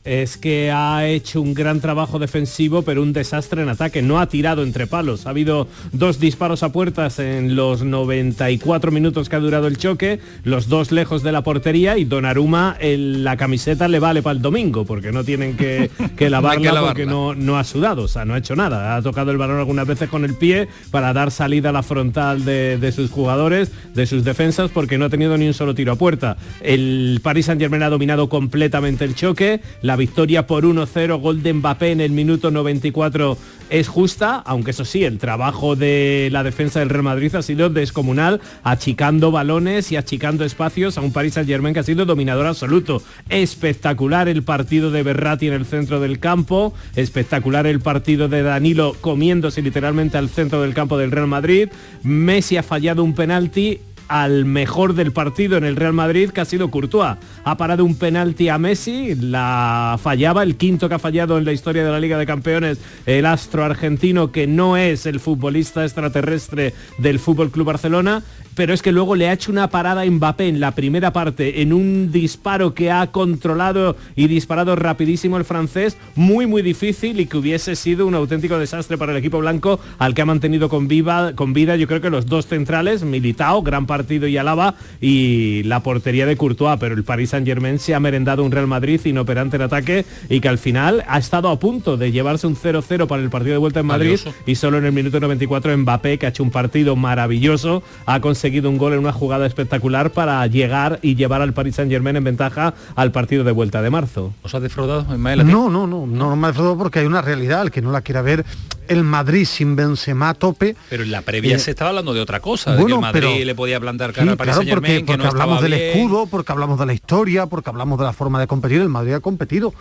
Es que ha hecho un gran trabajo defensivo, pero un desastre en ataque. No ha tirado entre palos. Ha habido dos disparos a puertas en los 94 minutos que ha durado el choque, los dos lejos de la portería y Donnarumma el- la camiseta le vale para el domingo, porque no tienen que, que lavarla, lavarla. porque no, no ha sudado, o sea, no ha hecho nada. Ha tocado el balón algunas veces con el pie para dar salida a la frontal de, de sus jugadores, de sus defensas, porque no ha tenido ni un solo tiro a puerta. El Paris Saint Germain ha dominado completamente el choque. La victoria por 1-0, gol de Mbappé en el minuto 94 es justa, aunque eso sí, el trabajo de la defensa del Real Madrid ha sido descomunal, achicando balones y achicando espacios a un Paris Saint Germain que ha sido dominador absoluto. Espectacular el partido de Berratti en el centro del campo, espectacular el partido de Danilo comiéndose literalmente al centro del campo del Real Madrid. Messi ha fallado un penalti al mejor del partido en el Real Madrid, que ha sido Courtois. Ha parado un penalti a Messi, la fallaba, el quinto que ha fallado en la historia de la Liga de Campeones, el astro argentino, que no es el futbolista extraterrestre del Fútbol Club Barcelona. Pero es que luego le ha hecho una parada a Mbappé en la primera parte, en un disparo que ha controlado y disparado rapidísimo el francés, muy muy difícil y que hubiese sido un auténtico desastre para el equipo blanco al que ha mantenido con, viva, con vida yo creo que los dos centrales, Militao, gran partido y Alaba, y la portería de Courtois, pero el Paris Saint Germain se ha merendado un Real Madrid inoperante en ataque y que al final ha estado a punto de llevarse un 0-0 para el partido de vuelta en Madrid. Y solo en el minuto 94 Mbappé, que ha hecho un partido maravilloso, ha conseguido un gol en una jugada espectacular para llegar y llevar al Paris Saint Germain en ventaja al partido de vuelta de marzo. ¿Os ha defraudado, No, no, no, no, no me ha defraudado porque hay una realidad, el que no la quiera ver, el Madrid sin Benzema a tope. Pero en la previa se estaba hablando de otra cosa, de que el Madrid le podía plantar cara al Paris Saint Germain, porque, que no hablamos del escudo, porque hablamos de la historia, porque hablamos de la forma de competir, el Madrid ha competido.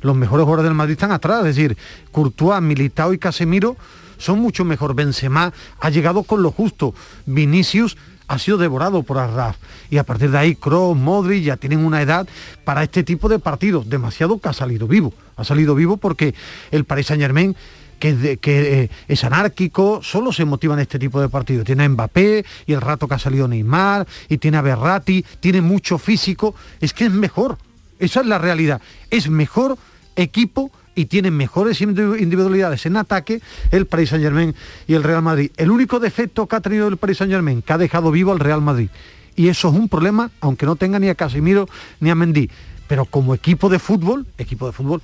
Los mejores jugadores del Madrid están atrás, es decir, Courtois, Militao y Casemiro son mucho mejor. Benzema ha llegado con lo justo. Vinicius ha sido devorado por Arraf. Y a partir de ahí, Kroos, Modric ya tienen una edad para este tipo de partidos. Demasiado que ha salido vivo. Ha salido vivo porque el Paris Saint Germain que, que eh, es anárquico, solo se motiva en este tipo de partidos. Tiene a Mbappé y el rato que ha salido Neymar, y tiene a Berratti, tiene mucho físico, es que es mejor. Esa es la realidad. Es mejor equipo y tiene mejores individualidades en ataque el Paris Saint Germain y el Real Madrid. El único defecto que ha tenido el Paris Saint Germain, que ha dejado vivo al Real Madrid. Y eso es un problema, aunque no tenga ni a Casemiro ni a Mendy. Pero como equipo de fútbol, equipo de fútbol,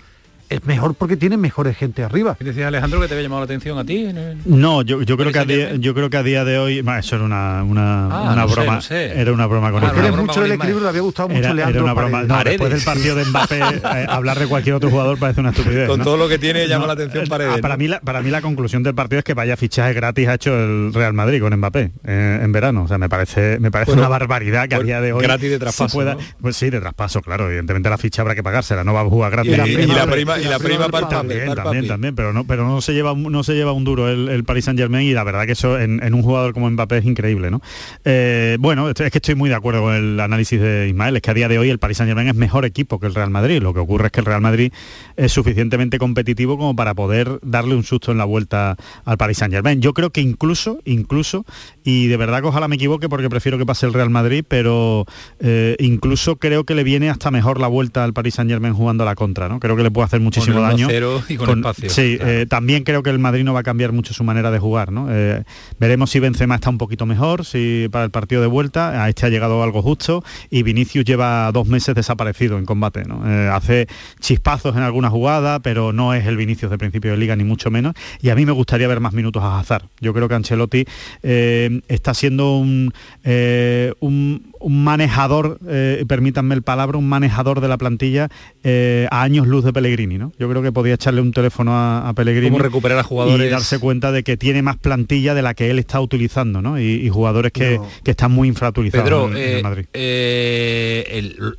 es mejor porque tiene mejores gente arriba. ¿Y decía Alejandro que te había llamado la atención a ti? No, yo, creo que a día, yo creo que a día de hoy, eso era una, una, ah, broma, era una broma con él. mucho del equilibrio, le había gustado mucho era, era una broma. después del partido de Mbappé, eh, hablar de cualquier otro jugador parece una estupidez. Con todo lo que tiene llama la atención eh, Paredes. para, mí la, para mí la conclusión del partido es que vaya fichaje gratis ha hecho el Real Madrid con Mbappé eh, en verano. O sea, me parece, me parece una barbaridad que a día de hoy gratis de traspaso. Pueda, Pues sí, de traspaso, claro. Evidentemente la ficha habrá que pagársela, no va a jugar gratis. Y la prima, y la prima también, también, también, pero no, pero no se lleva, no se lleva un duro el, el Paris Saint Germain y la verdad que eso en, un jugador como Mbappé es increíble, ¿no? Eh, bueno, es que estoy muy de acuerdo con el análisis de Ismael, es que a día de hoy el Paris Saint Germain es mejor equipo que el Real Madrid. Lo que ocurre es que el Real Madrid es suficientemente competitivo como para poder darle un susto en la vuelta al Paris Saint Germain. Yo creo que incluso, incluso, y de verdad que ojalá me equivoque porque prefiero que pase el Real Madrid, pero eh, incluso creo que le viene hasta mejor la vuelta al Paris Saint Germain jugando a la contra, ¿no? Creo que le puede hacer muchísimo daño. Y con, espacio. Sí, eh, también creo que el Madrid no va a cambiar mucho su manera de jugar, ¿no? Eh, veremos si Benzema está un poquito mejor, si para el partido de vuelta, a este ha llegado algo justo, y Vinicius lleva dos meses desaparecido en combate, ¿no? hace chispazos en alguna jugada, pero no es el Vinicius de principio de liga, ni mucho menos, y a mí me gustaría ver más minutos a Hazard. Yo creo que Ancelotti está siendo un, un un manejador, eh, permítanme el palabra, un manejador de la plantilla eh, a años luz de Pellegrini, ¿no? Yo creo que podía echarle un teléfono a, Pellegrini ¿Cómo recuperar a jugadores? y darse cuenta de que tiene más plantilla de la que él está utilizando, ¿no? Y, jugadores que, están muy infrautilizados en, eh, Madrid.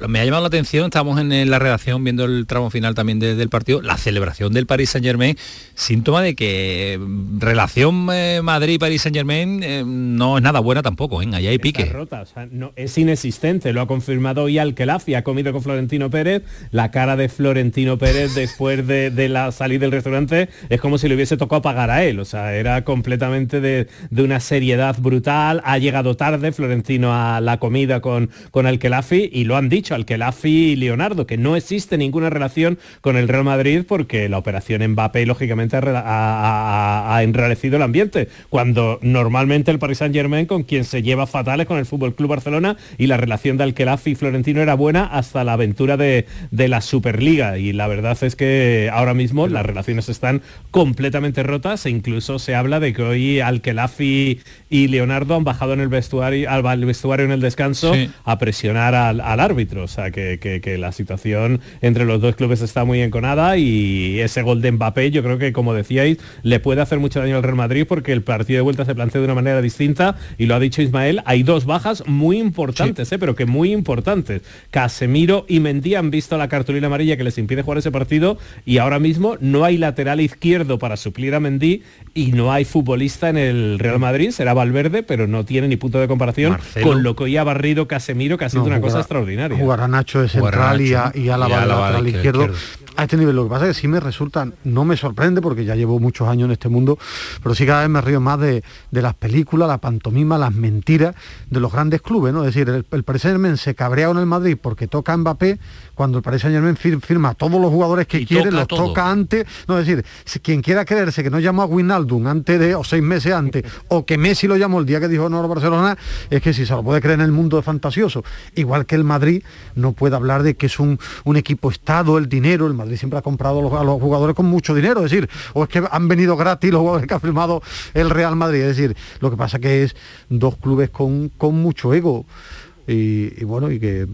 me ha llamado la atención, estamos en, la redacción viendo el tramo final también del partido, la celebración del Paris Saint Germain, síntoma de que relación Madrid-Paris Saint Germain no es nada buena tampoco, ¿eh? Allá hay pique. Rota, no, es inexistente, lo ha confirmado hoy Alquelafi, ha comido con Florentino Pérez, la cara de Florentino Pérez después de, la salida del restaurante es como si le hubiese tocado pagar a él, o sea, era completamente de, una seriedad brutal, ha llegado tarde Florentino a la comida con, con Alquelafi y lo han dicho Alquelafi y Leonardo, que no existe ninguna relación con el Real Madrid porque la operación Mbappé lógicamente ha, ha el ambiente, cuando normalmente el Paris Saint Germain con quien se lleva fatales con el Fútbol Club Barcelona y la relación de Alquelafi y Florentino era buena hasta la aventura de, la Superliga. Y la verdad es que ahora mismo las relaciones están completamente rotas e incluso se habla de que hoy Alquelafi y Leonardo han bajado en el vestuario, al vestuario en el descanso a presionar al, árbitro, o sea que, la situación entre los dos clubes está muy enconada y ese gol de Mbappé yo creo que como decíais le puede hacer mucho daño al Real Madrid porque el partido de vuelta se plantea de una manera distinta y lo ha dicho Ismael, hay dos bajas muy importantes importantes, ¿eh? pero que muy importantes. Casemiro y Mendy han visto la cartulina amarilla que les impide jugar ese partido y ahora mismo no hay lateral izquierdo para suplir a Mendy y no hay futbolista en el Real Madrid, será Valverde, pero no tiene ni punto de comparación con lo que hoy ha barrido Casemiro, que ha sido una cosa extraordinaria. Jugará Nacho de central y, a, la lateral izquierdo. A este nivel. Lo que pasa es que sí me resulta, no me sorprende porque ya llevo muchos años en este mundo, pero sí cada vez me río más de, de las películas, la pantomima, las mentiras de los grandes clubes, ¿no? Es decir, el, el Paris Saint Germain se cabrea con el Madrid porque toca Mbappé, cuando el Paris Saint Germain fir- firma a todos los jugadores que Y quiere, toca los todo. toca antes, no es decir, si quien quiera creerse que no llamó a Wijnaldum antes de, o seis meses antes, o que Messi lo llamó el día que dijo no a Barcelona, es que si se lo puede creer en el mundo de fantasioso. Igual que el Madrid no puede hablar de que es un, un equipo estado, el dinero, el Madrid siempre ha comprado a los, jugadores con mucho dinero, es decir, o es que han venido gratis los jugadores que ha firmado el Real Madrid, es decir, lo que pasa que es dos clubes con, con mucho ego y, y bueno, y que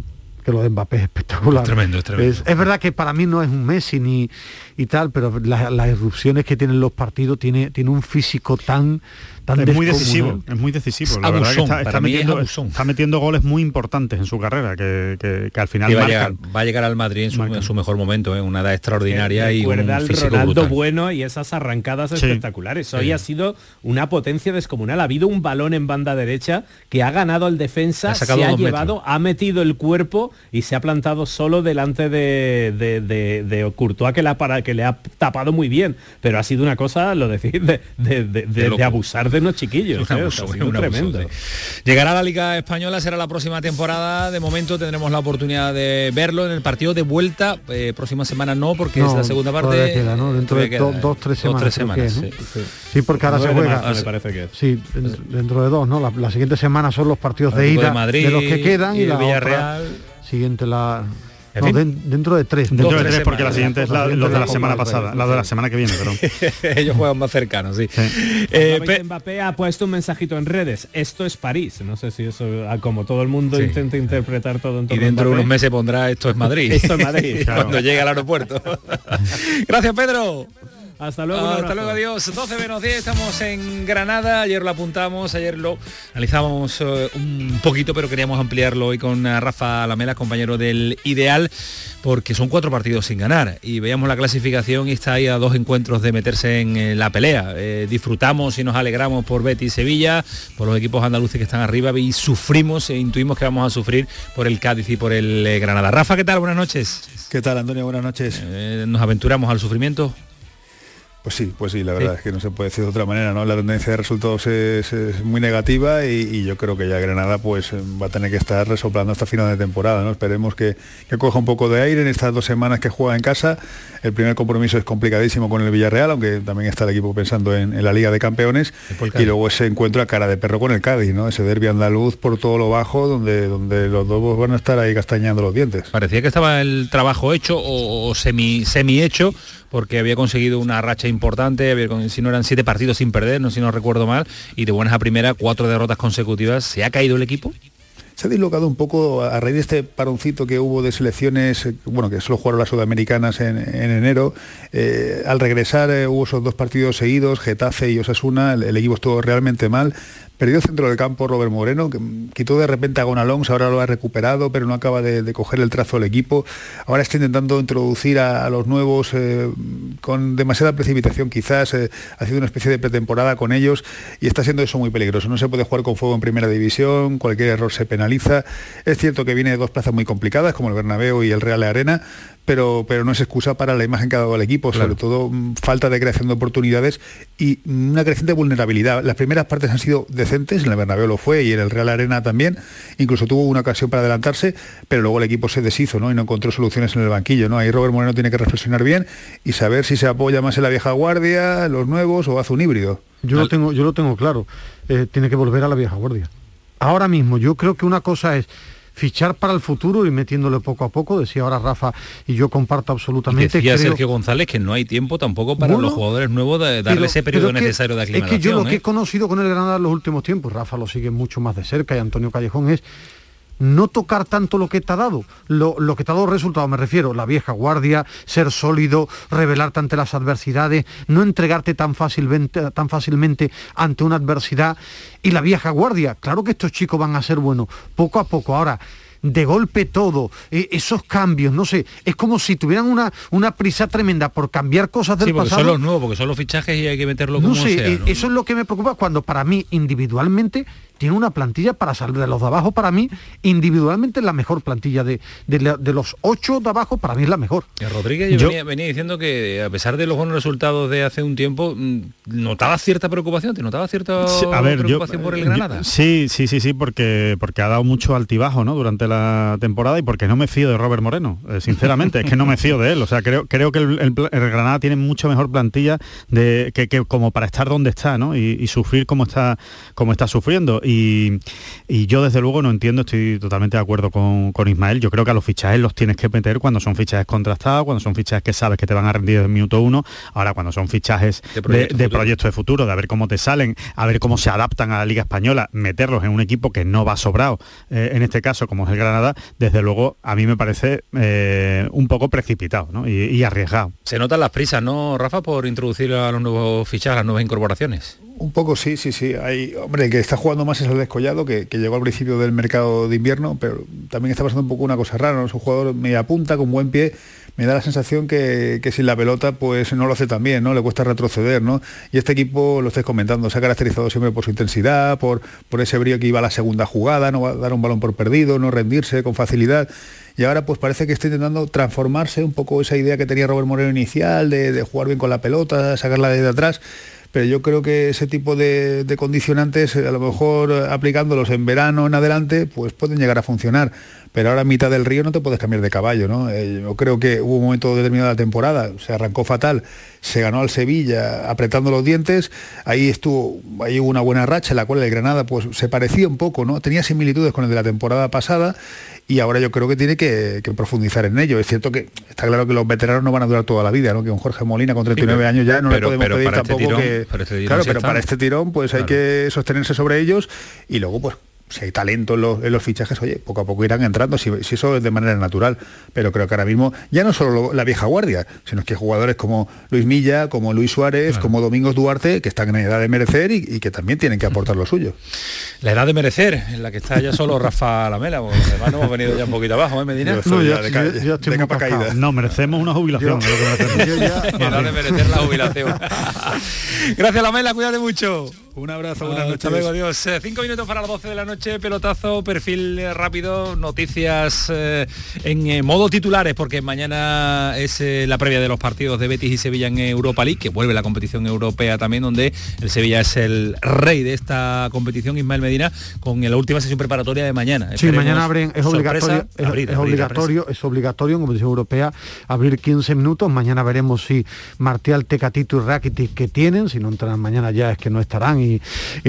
que lo de Mbappé es espectacular. Es tremendo, es tremendo. Es, es verdad que para mí no es un Messi ni y tal, pero la- las irrupciones que tienen los partidos tiene, tiene un físico tan, tan es muy decisivo, es muy decisivo. Es La verdad que está, es metiendo, está metiendo goles muy importantes en su carrera, que, que- que al final va, a llegar, va a llegar al Madrid en su, en su mejor momento, en una edad extraordinaria y un al físico Ronaldo brutal. bueno y esas arrancadas Sí. espectaculares. Hoy Sí. ha sido una potencia descomunal. Ha habido un balón en banda derecha que ha ganado el defensa, Ha se ha llevado, ha metido el cuerpo y se ha plantado solo delante de, de, de- de Courtois que, la para, que le ha tapado muy bien. Pero ha sido una cosa, lo decir, de, de- de- de- loco. de abusar de unos chiquillos. Tremendo. sí. Llegará a la Liga Española, será la próxima temporada. De momento tendremos la oportunidad de verlo en el partido de vuelta. Eh, próxima semana no, porque es la segunda parte. todavía queda, ¿no? Dentro de do- dos, tres dos, semanas. tres es, sí. porque ahora se 9 de juega. marzo, me parece que es. Sí, den- dentro de dos, ¿no? La, la siguiente semana son los partidos de ida de Madrid los que quedan y, y la Villarreal. otra siguiente la. En no, fin. den- dentro de tres. Dentro Dos, de tres, porque la siguiente es la, los de la semana pasada, la de la semana que viene, perdón. Ellos juegan más cercanos, sí. Eh, Eh, pe- Mbappé ha puesto un mensajito en redes. Esto es París. No sé si eso, ah, como todo el mundo Sí. intenta interpretar todo en y torno a dentro de unos meses pondrá esto es Madrid. Esto es Madrid, claro. Cuando llegue al aeropuerto. Gracias, Pedro. Hasta luego. Hasta luego, adiós. 12 menos 10, estamos en Granada. Ayer lo apuntamos, ayer lo analizamos eh, un poquito, pero queríamos ampliarlo hoy con eh, Rafa Lamela, compañero del Ideal, porque son cuatro partidos sin ganar. Y veíamos la clasificación y está ahí a dos encuentros de meterse en eh, la pelea. Eh, disfrutamos y nos alegramos por Betis y Sevilla, por los equipos andaluces que están arriba y sufrimos e intuimos que vamos a sufrir por el Cádiz y por el eh, Granada. Rafa, ¿qué tal? Buenas noches. ¿Qué tal, Antonio? Buenas noches. Eh, ¿Nos aventuramos al sufrimiento? Pues sí, pues sí, la verdad es que no se puede decir de otra manera, ¿no? La tendencia de resultados es, es muy negativa y, y yo creo que ya Granada pues va a tener que estar resoplando hasta final de temporada, ¿no? Esperemos que, que coja un poco de aire en estas dos semanas que juega en casa. El primer compromiso es complicadísimo con el Villarreal, aunque también está el equipo pensando en, en la Liga de Campeones. Y luego ese encuentro a cara de perro con el Cádiz, ¿no? Ese derbi andaluz por todo lo bajo, donde, donde los dos van a estar ahí castañando los dientes. Parecía que estaba el trabajo hecho o, o semi, semi hecho porque había conseguido una racha importante, si no eran siete partidos sin perder, no si no recuerdo mal, y de buenas a primera, cuatro derrotas consecutivas. ¿Se ha caído el equipo? Se ha dislocado un poco a raíz de este paroncito que hubo de selecciones, eh, bueno, que solo jugaron las sudamericanas en, en enero. Eh, al regresar eh, hubo esos dos partidos seguidos, Getafe y Osasuna, el, equipo estuvo realmente mal. Perdió el centro del campo Robert Moreno, mm, quitó de repente a Gonalons, ahora lo ha recuperado, pero no acaba de, coger el trazo del equipo. Ahora está intentando introducir a, los nuevos con demasiada precipitación, quizás, eh, haciendo una especie de pretemporada con ellos, y está siendo eso muy peligroso. No se puede jugar con fuego en primera división, cualquier error se penaliza. Es cierto que viene de dos plazas muy complicadas, como el Bernabéu y el Real Arena, pero, pero no es excusa para la imagen que ha dado el equipo, sobre todo mm, falta de creación de oportunidades y una creciente vulnerabilidad. Las primeras partes han sido decentes, en el Bernabéu lo fue y en el Real Arena también, incluso tuvo una ocasión para adelantarse, pero luego el equipo se deshizo ¿no? y no encontró soluciones en el banquillo. ¿no? Ahí Robert Moreno tiene que reflexionar bien y saber si se apoya más en la vieja guardia, los nuevos o hace un híbrido. Yo lo tengo, yo lo tengo claro. Eh, tiene que volver a la vieja guardia. Ahora mismo, yo creo que una cosa es fichar para el futuro y metiéndole poco a poco, decía ahora Rafa, y yo comparto Y absolutamente. decía creo- Sergio González que no hay tiempo tampoco para Bueno, los jugadores nuevos de darle Pero- ese periodo es que- necesario de Es aclimatación. que yo lo que ¿eh? he conocido con el Granada en los últimos tiempos, Rafa lo sigue mucho más de cerca y Antonio Callejón es no tocar tanto lo que te ha dado, lo, lo que te ha dado resultado, me refiero, la vieja guardia, ser sólido, revelarte ante las adversidades, no entregarte tan fácilmente, tan fácilmente ante una adversidad. Y la vieja guardia, claro que estos chicos van a ser buenos, poco a poco. Ahora, de golpe todo, eh, esos cambios, no sé, es como si tuvieran una, una prisa tremenda por cambiar cosas del Sí, porque pasado. son los nuevos, porque son los fichajes y hay que meterlo como No sé, sea. ¿no? eso es lo que me preocupa cuando para mí individualmente tiene una plantilla para salir de los de abajo, para mí, individualmente es la mejor plantilla de, de, los ocho de abajo, para mí es la mejor. Y Rodríguez yo Yo- venía, venía diciendo que a pesar de los buenos resultados de hace un tiempo, mm, notaba cierta preocupación, ¿te notaba cierta Sí, a ver, yo, preocupación por el yo- Granada? sí, sí, sí, sí, porque porque ha dado mucho altibajo, ¿no? Durante la temporada y porque no me fío de Robert Moreno, eh, sinceramente, es que no me fío de él. O sea, creo creo que el, el pla- el Granada tiene mucho mejor plantilla de que, que como para estar donde está, ¿no? Y, y sufrir como está como está sufriendo. Y, y yo desde luego no entiendo, estoy totalmente de acuerdo con, con Ismael. Yo creo que a los fichajes los tienes que meter cuando son fichajes contrastados, cuando son fichajes que sabes que te van a rendir desde el minuto uno. Ahora cuando son fichajes De de, proyecto de futuro. proyectos de futuro, de a ver cómo te salen, a ver cómo se adaptan a la Liga Española, meterlos en un equipo que no va sobrado, eh, en este caso como es el Granada, desde luego a mí me parece eh, un poco precipitado ¿no? y, y arriesgado. Se notan las prisas, ¿no, Rafa, por introducir a los nuevos fichajes, las nuevas incorporaciones? Un poco sí, sí, sí. Hay, hombre, el que está jugando más es el Descollado, que, que llegó al principio del mercado de invierno, pero también está pasando un poco una cosa rara, ¿no? Es un jugador media punta, con buen pie. Me da la sensación que, que sin la pelota pues no lo hace tan bien, ¿no? Le cuesta retroceder, ¿no? Y este equipo, lo estáis comentando, se ha caracterizado siempre por su intensidad, por, por ese brío que iba a la segunda jugada, no a dar un balón por perdido, no rendirse con facilidad. Y ahora pues parece que está intentando transformarse un poco esa idea que tenía Robert Moreno inicial, de, de jugar bien con la pelota, sacarla de atrás pero yo creo que ese tipo de, condicionantes, eh, a lo mejor eh, aplicándolos en verano en adelante, pues pueden llegar a funcionar. Pero ahora a mitad del río no te puedes cambiar de caballo, ¿no? Eh, yo creo que hubo un momento determinado de la temporada, se arrancó fatal, se ganó al Sevilla apretando los dientes, ahí estuvo, ahí hubo una buena racha en la cual el Granada pues se parecía un poco, ¿no? Tenía similitudes con el de la temporada pasada y ahora yo creo que tiene que, que profundizar en ello. Es cierto que está claro que los veteranos no van a durar toda la vida, ¿no? Que un Jorge Molina con 39 pero- años ya no pero- le podemos pedir este tampoco tirón- que... este claro, pero para este tirón pues hay que sostenerse sobre ellos y luego pues si hay talento en los, en los fichajes, oye, poco a poco irán entrando, si, si eso es de manera natural. Pero creo que ahora mismo, ya no solo lo- la vieja guardia, sino que jugadores como Luis Milla, como Luis Suárez, como Domingos Duarte, que están en edad de merecer y, y que también tienen que aportar lo suyo. La edad de merecer, en la que está ya solo Rafa Lamela, porque los demás no hemos venido ya un poquito abajo, ¿eh, Medina? Yo estoy ya de ca- de capa caída. No, merecemos una jubilación. es lo que merecemos. Edad de merecer la jubilación. Gracias Lamela, cuídate mucho. Un abrazo, buenas noches. Hasta luego, adiós. Eh, Cinco minutos para las 12 de la noche, pelotazo, perfil eh, rápido, noticias eh, en eh, modo titulares, porque mañana es eh, la previa de los partidos de Betis y Sevilla en Europa League, que vuelve la competición europea también, donde el Sevilla es el rey de esta competición, Ismael Medina, con la última sesión preparatoria de mañana. Sí, Esperemos, mañana abren, es sorpresa, obligatorio, es, abrir, es abrir, obligatorio, es obligatorio en competición europea abrir 15 minutos. Mañana veremos si Martial, Tecatito y Rakitic que tienen, si no entran mañana ya es que no estarán y,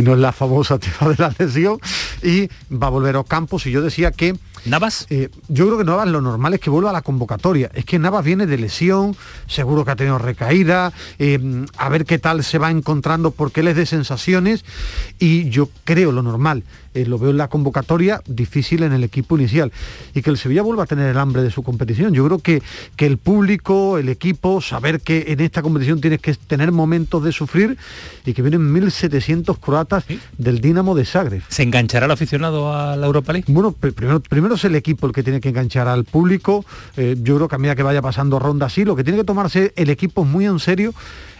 no es la famosa tema de la lesión. Y va a volver Ocampos y yo decía que ¿Navas? yo creo que Navas lo normal es que vuelva a la convocatoria. Es que Navas viene de lesión, seguro que ha tenido recaída, eh, a ver qué tal se va encontrando porque él es de sensaciones y yo creo lo normal. eh, lo veo en la convocatoria difícil en el equipo inicial y que el Sevilla vuelva a tener el hambre de su competición. Yo creo que, que el público, el equipo, saber que en esta competición tienes que tener momentos de sufrir y que vienen 1.700 croatas del Dinamo de Zagreb. ¿Se enganchará el aficionado a la Europa League? Bueno, pr- primero, primero es el equipo el que tiene que enganchar al público. Eh, yo creo que a medida que vaya pasando ronda así, lo que tiene que tomarse el equipo muy en serio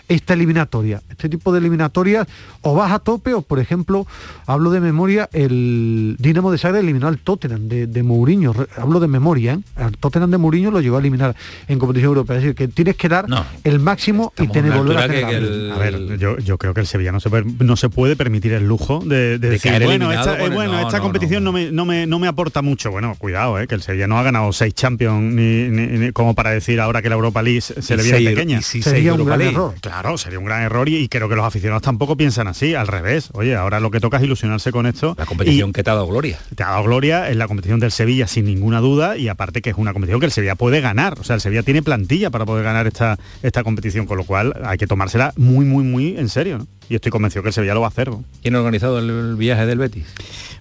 esta eliminatoria. Este tipo de eliminatorias o vas a tope o, por ejemplo, hablo de memoria, el Dinamo de Zagreb eliminó al Tottenham de, de Mourinho. Hablo de memoria, ¿eh? Al Tottenham de Mourinho lo llegó a eliminar en competición europea. Es decir, que tienes que dar el máximo y tener volver a tener el- A ver, yo, yo creo que el Sevilla no se, per- no se puede permitir el lujo de, de De decir, caer bueno, esta, eh, bueno, no, esta no, competición no, me, no, me, no me aporta mucho. Bueno, cuidado, eh, que el Sevilla no ha ganado seis Champions ni, ni- ni- como para decir ahora que la Europa League se Y le viene pequeña. y si Sería un gran error. Claro, sería un gran error y, y creo que los aficionados tampoco piensan así, al revés. Oye, ahora lo que toca es ilusionarse con esto. La competición que te ha dado gloria. Te ha dado gloria, es la competición del Sevilla sin ninguna duda y aparte que es una competición que el Sevilla puede ganar. O sea, el Sevilla tiene plantilla para poder ganar esta, esta competición, con lo cual hay que tomársela muy, muy, muy en serio. ¿no? Y estoy convencido que el Sevilla lo va a hacer. ¿no? ¿Quién ha organizado el, el viaje del Betis?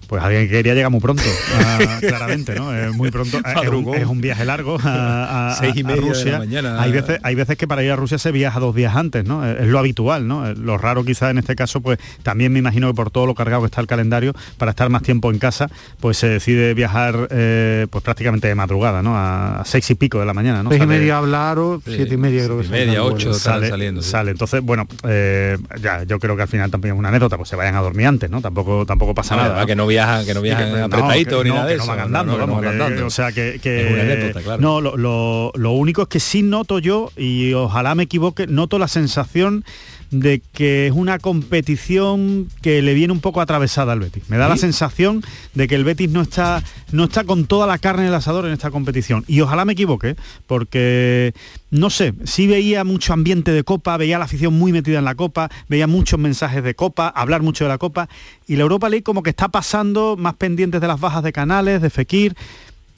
Pues alguien que quería llegar muy pronto, ah, claramente, ¿no? Eh, muy pronto. es, un, es viaje largo a, a- Seis y a media de la Rusia. mañana. Hay veces, hay veces que para ir a Rusia se viaja dos días antes, ¿no? Es es lo habitual, ¿no? Eh, Lo raro quizás en este caso, pues también me imagino que por todo lo cargado que está el calendario, para estar más tiempo en casa, pues se decide viajar eh, pues prácticamente de madrugada, ¿no? A, a seis y pico de la mañana, ¿no? Seis y media hablar o siete y media creo que media, ocho, sale, saliendo, sí. sale. Entonces, bueno, eh, ya, yo creo que al final también es una anécdota, pues se vayan a dormir antes, ¿no? Tampoco, tampoco pasa No, nada. que no viajan, que no viajan no, apretaditos que ni no, nada de que eso. no van andando, no, no, vamos, van que- andando. o sea que, que- Es una anécdota, claro. no, lo, lo- lo único es que sí noto yo y ojalá me equivoque, noto la sensación de que es una competición que le viene un poco atravesada al Betis. Me da la sensación de que el Betis no está no está con toda la carne en el asador en esta competición y ojalá me equivoque, porque no sé, sí veía mucho ambiente de copa, veía la afición muy metida en la copa, veía muchos mensajes de copa, hablar mucho de la copa y la Europa League como que está pasando más pendientes de las bajas de Canales, de Fekir,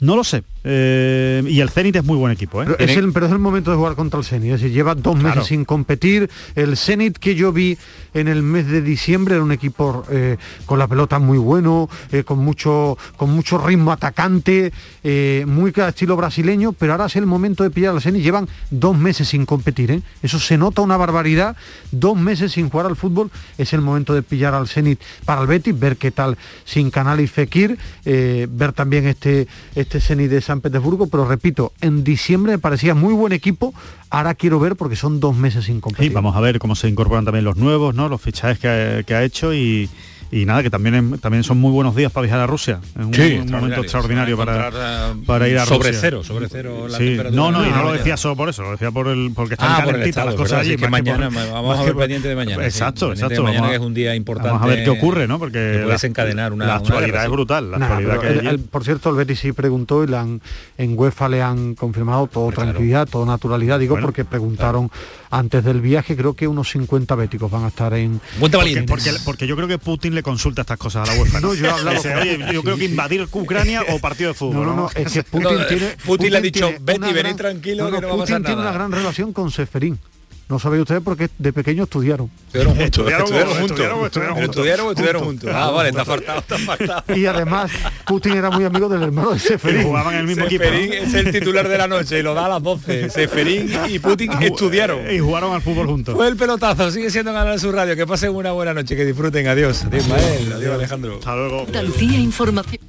no lo sé. Eh, y el Zenit es muy buen equipo, ¿eh? Pero es, el, pero es el momento de jugar contra el Zenit, es decir, lleva dos meses sin competir. El Zenit que yo vi en el mes de diciembre era un equipo eh, con la pelota muy bueno, eh, con mucho con mucho ritmo atacante, muy estilo brasileño, pero ahora es el momento de pillar al Zenit. Llevan dos meses sin competir, eso se nota una barbaridad. Dos meses sin jugar al fútbol es el momento de pillar al Zenit para el Betis, ver qué tal sin Canal y Fekir, ver también este este Zenit de San Petersburgo, pero repito, en diciembre me parecía muy buen equipo, ahora quiero ver porque son dos meses sin competir. Sí, vamos a ver cómo se incorporan también los nuevos, ¿no? Los fichajes que ha, que ha hecho y, y nada, que también, también son muy buenos días para viajar a Rusia. Es un, Sí, un momento extraordinario para, eh, para ir a sobre Rusia. cero, sobre cero la Sí, temperatura No, no, y no lo mañana. decía solo por eso, lo decía por el porque están Ah, por el calentitas las cosas verdad, allí. que mañana, por- vamos a ver por- pendiente de mañana, Exacto, exacto. mañana, vamos que es un día importante Vamos a ver qué ocurre, ¿no? Porque la- desencadenar una- la una actualidad guerra, es brutal. La Nah, actualidad pero que hay el- allí. el- por cierto, el Betis sí preguntó y le han, en UEFA le han confirmado todo tranquilidad, todo naturalidad, digo, porque preguntaron antes del viaje, creo que unos 50 béticos van a estar en... porque, porque, porque yo creo que Putin le consulta estas cosas a la UEFA. No, yo he hablado Dice, con- Oye, yo creo que invadir Ucrania o partido de fútbol. No, no, no, es que Putin No, tiene... Putin le ha dicho, tiene "Betty, gran- tranquilo, no, que no, va a Putin pasar tiene nada". una gran relación con Seferín. No sabéis ustedes porque de pequeño estudiaron. Estuvieron juntos, Estudiaron, estuvieron juntos. estudiaron, estuvieron Pero juntos. Estudiaron o estuvieron Juntos. Ah, vale, está faltado, está faltado. Y además, Putin era muy amigo del hermano de Seferín. Y jugaban en el mismo equipo, Seferín ¿no? es el titular de la noche y lo da a las 12. Seferín y Putin estudiaron. Y jugaron al fútbol juntos. Fue el pelotazo, sigue siendo Canal Sur Radio. Que pasen una buena noche, que disfruten. Adiós. Adiós, Mael. Adiós, Alejandro. Hasta luego. Andalucía Información.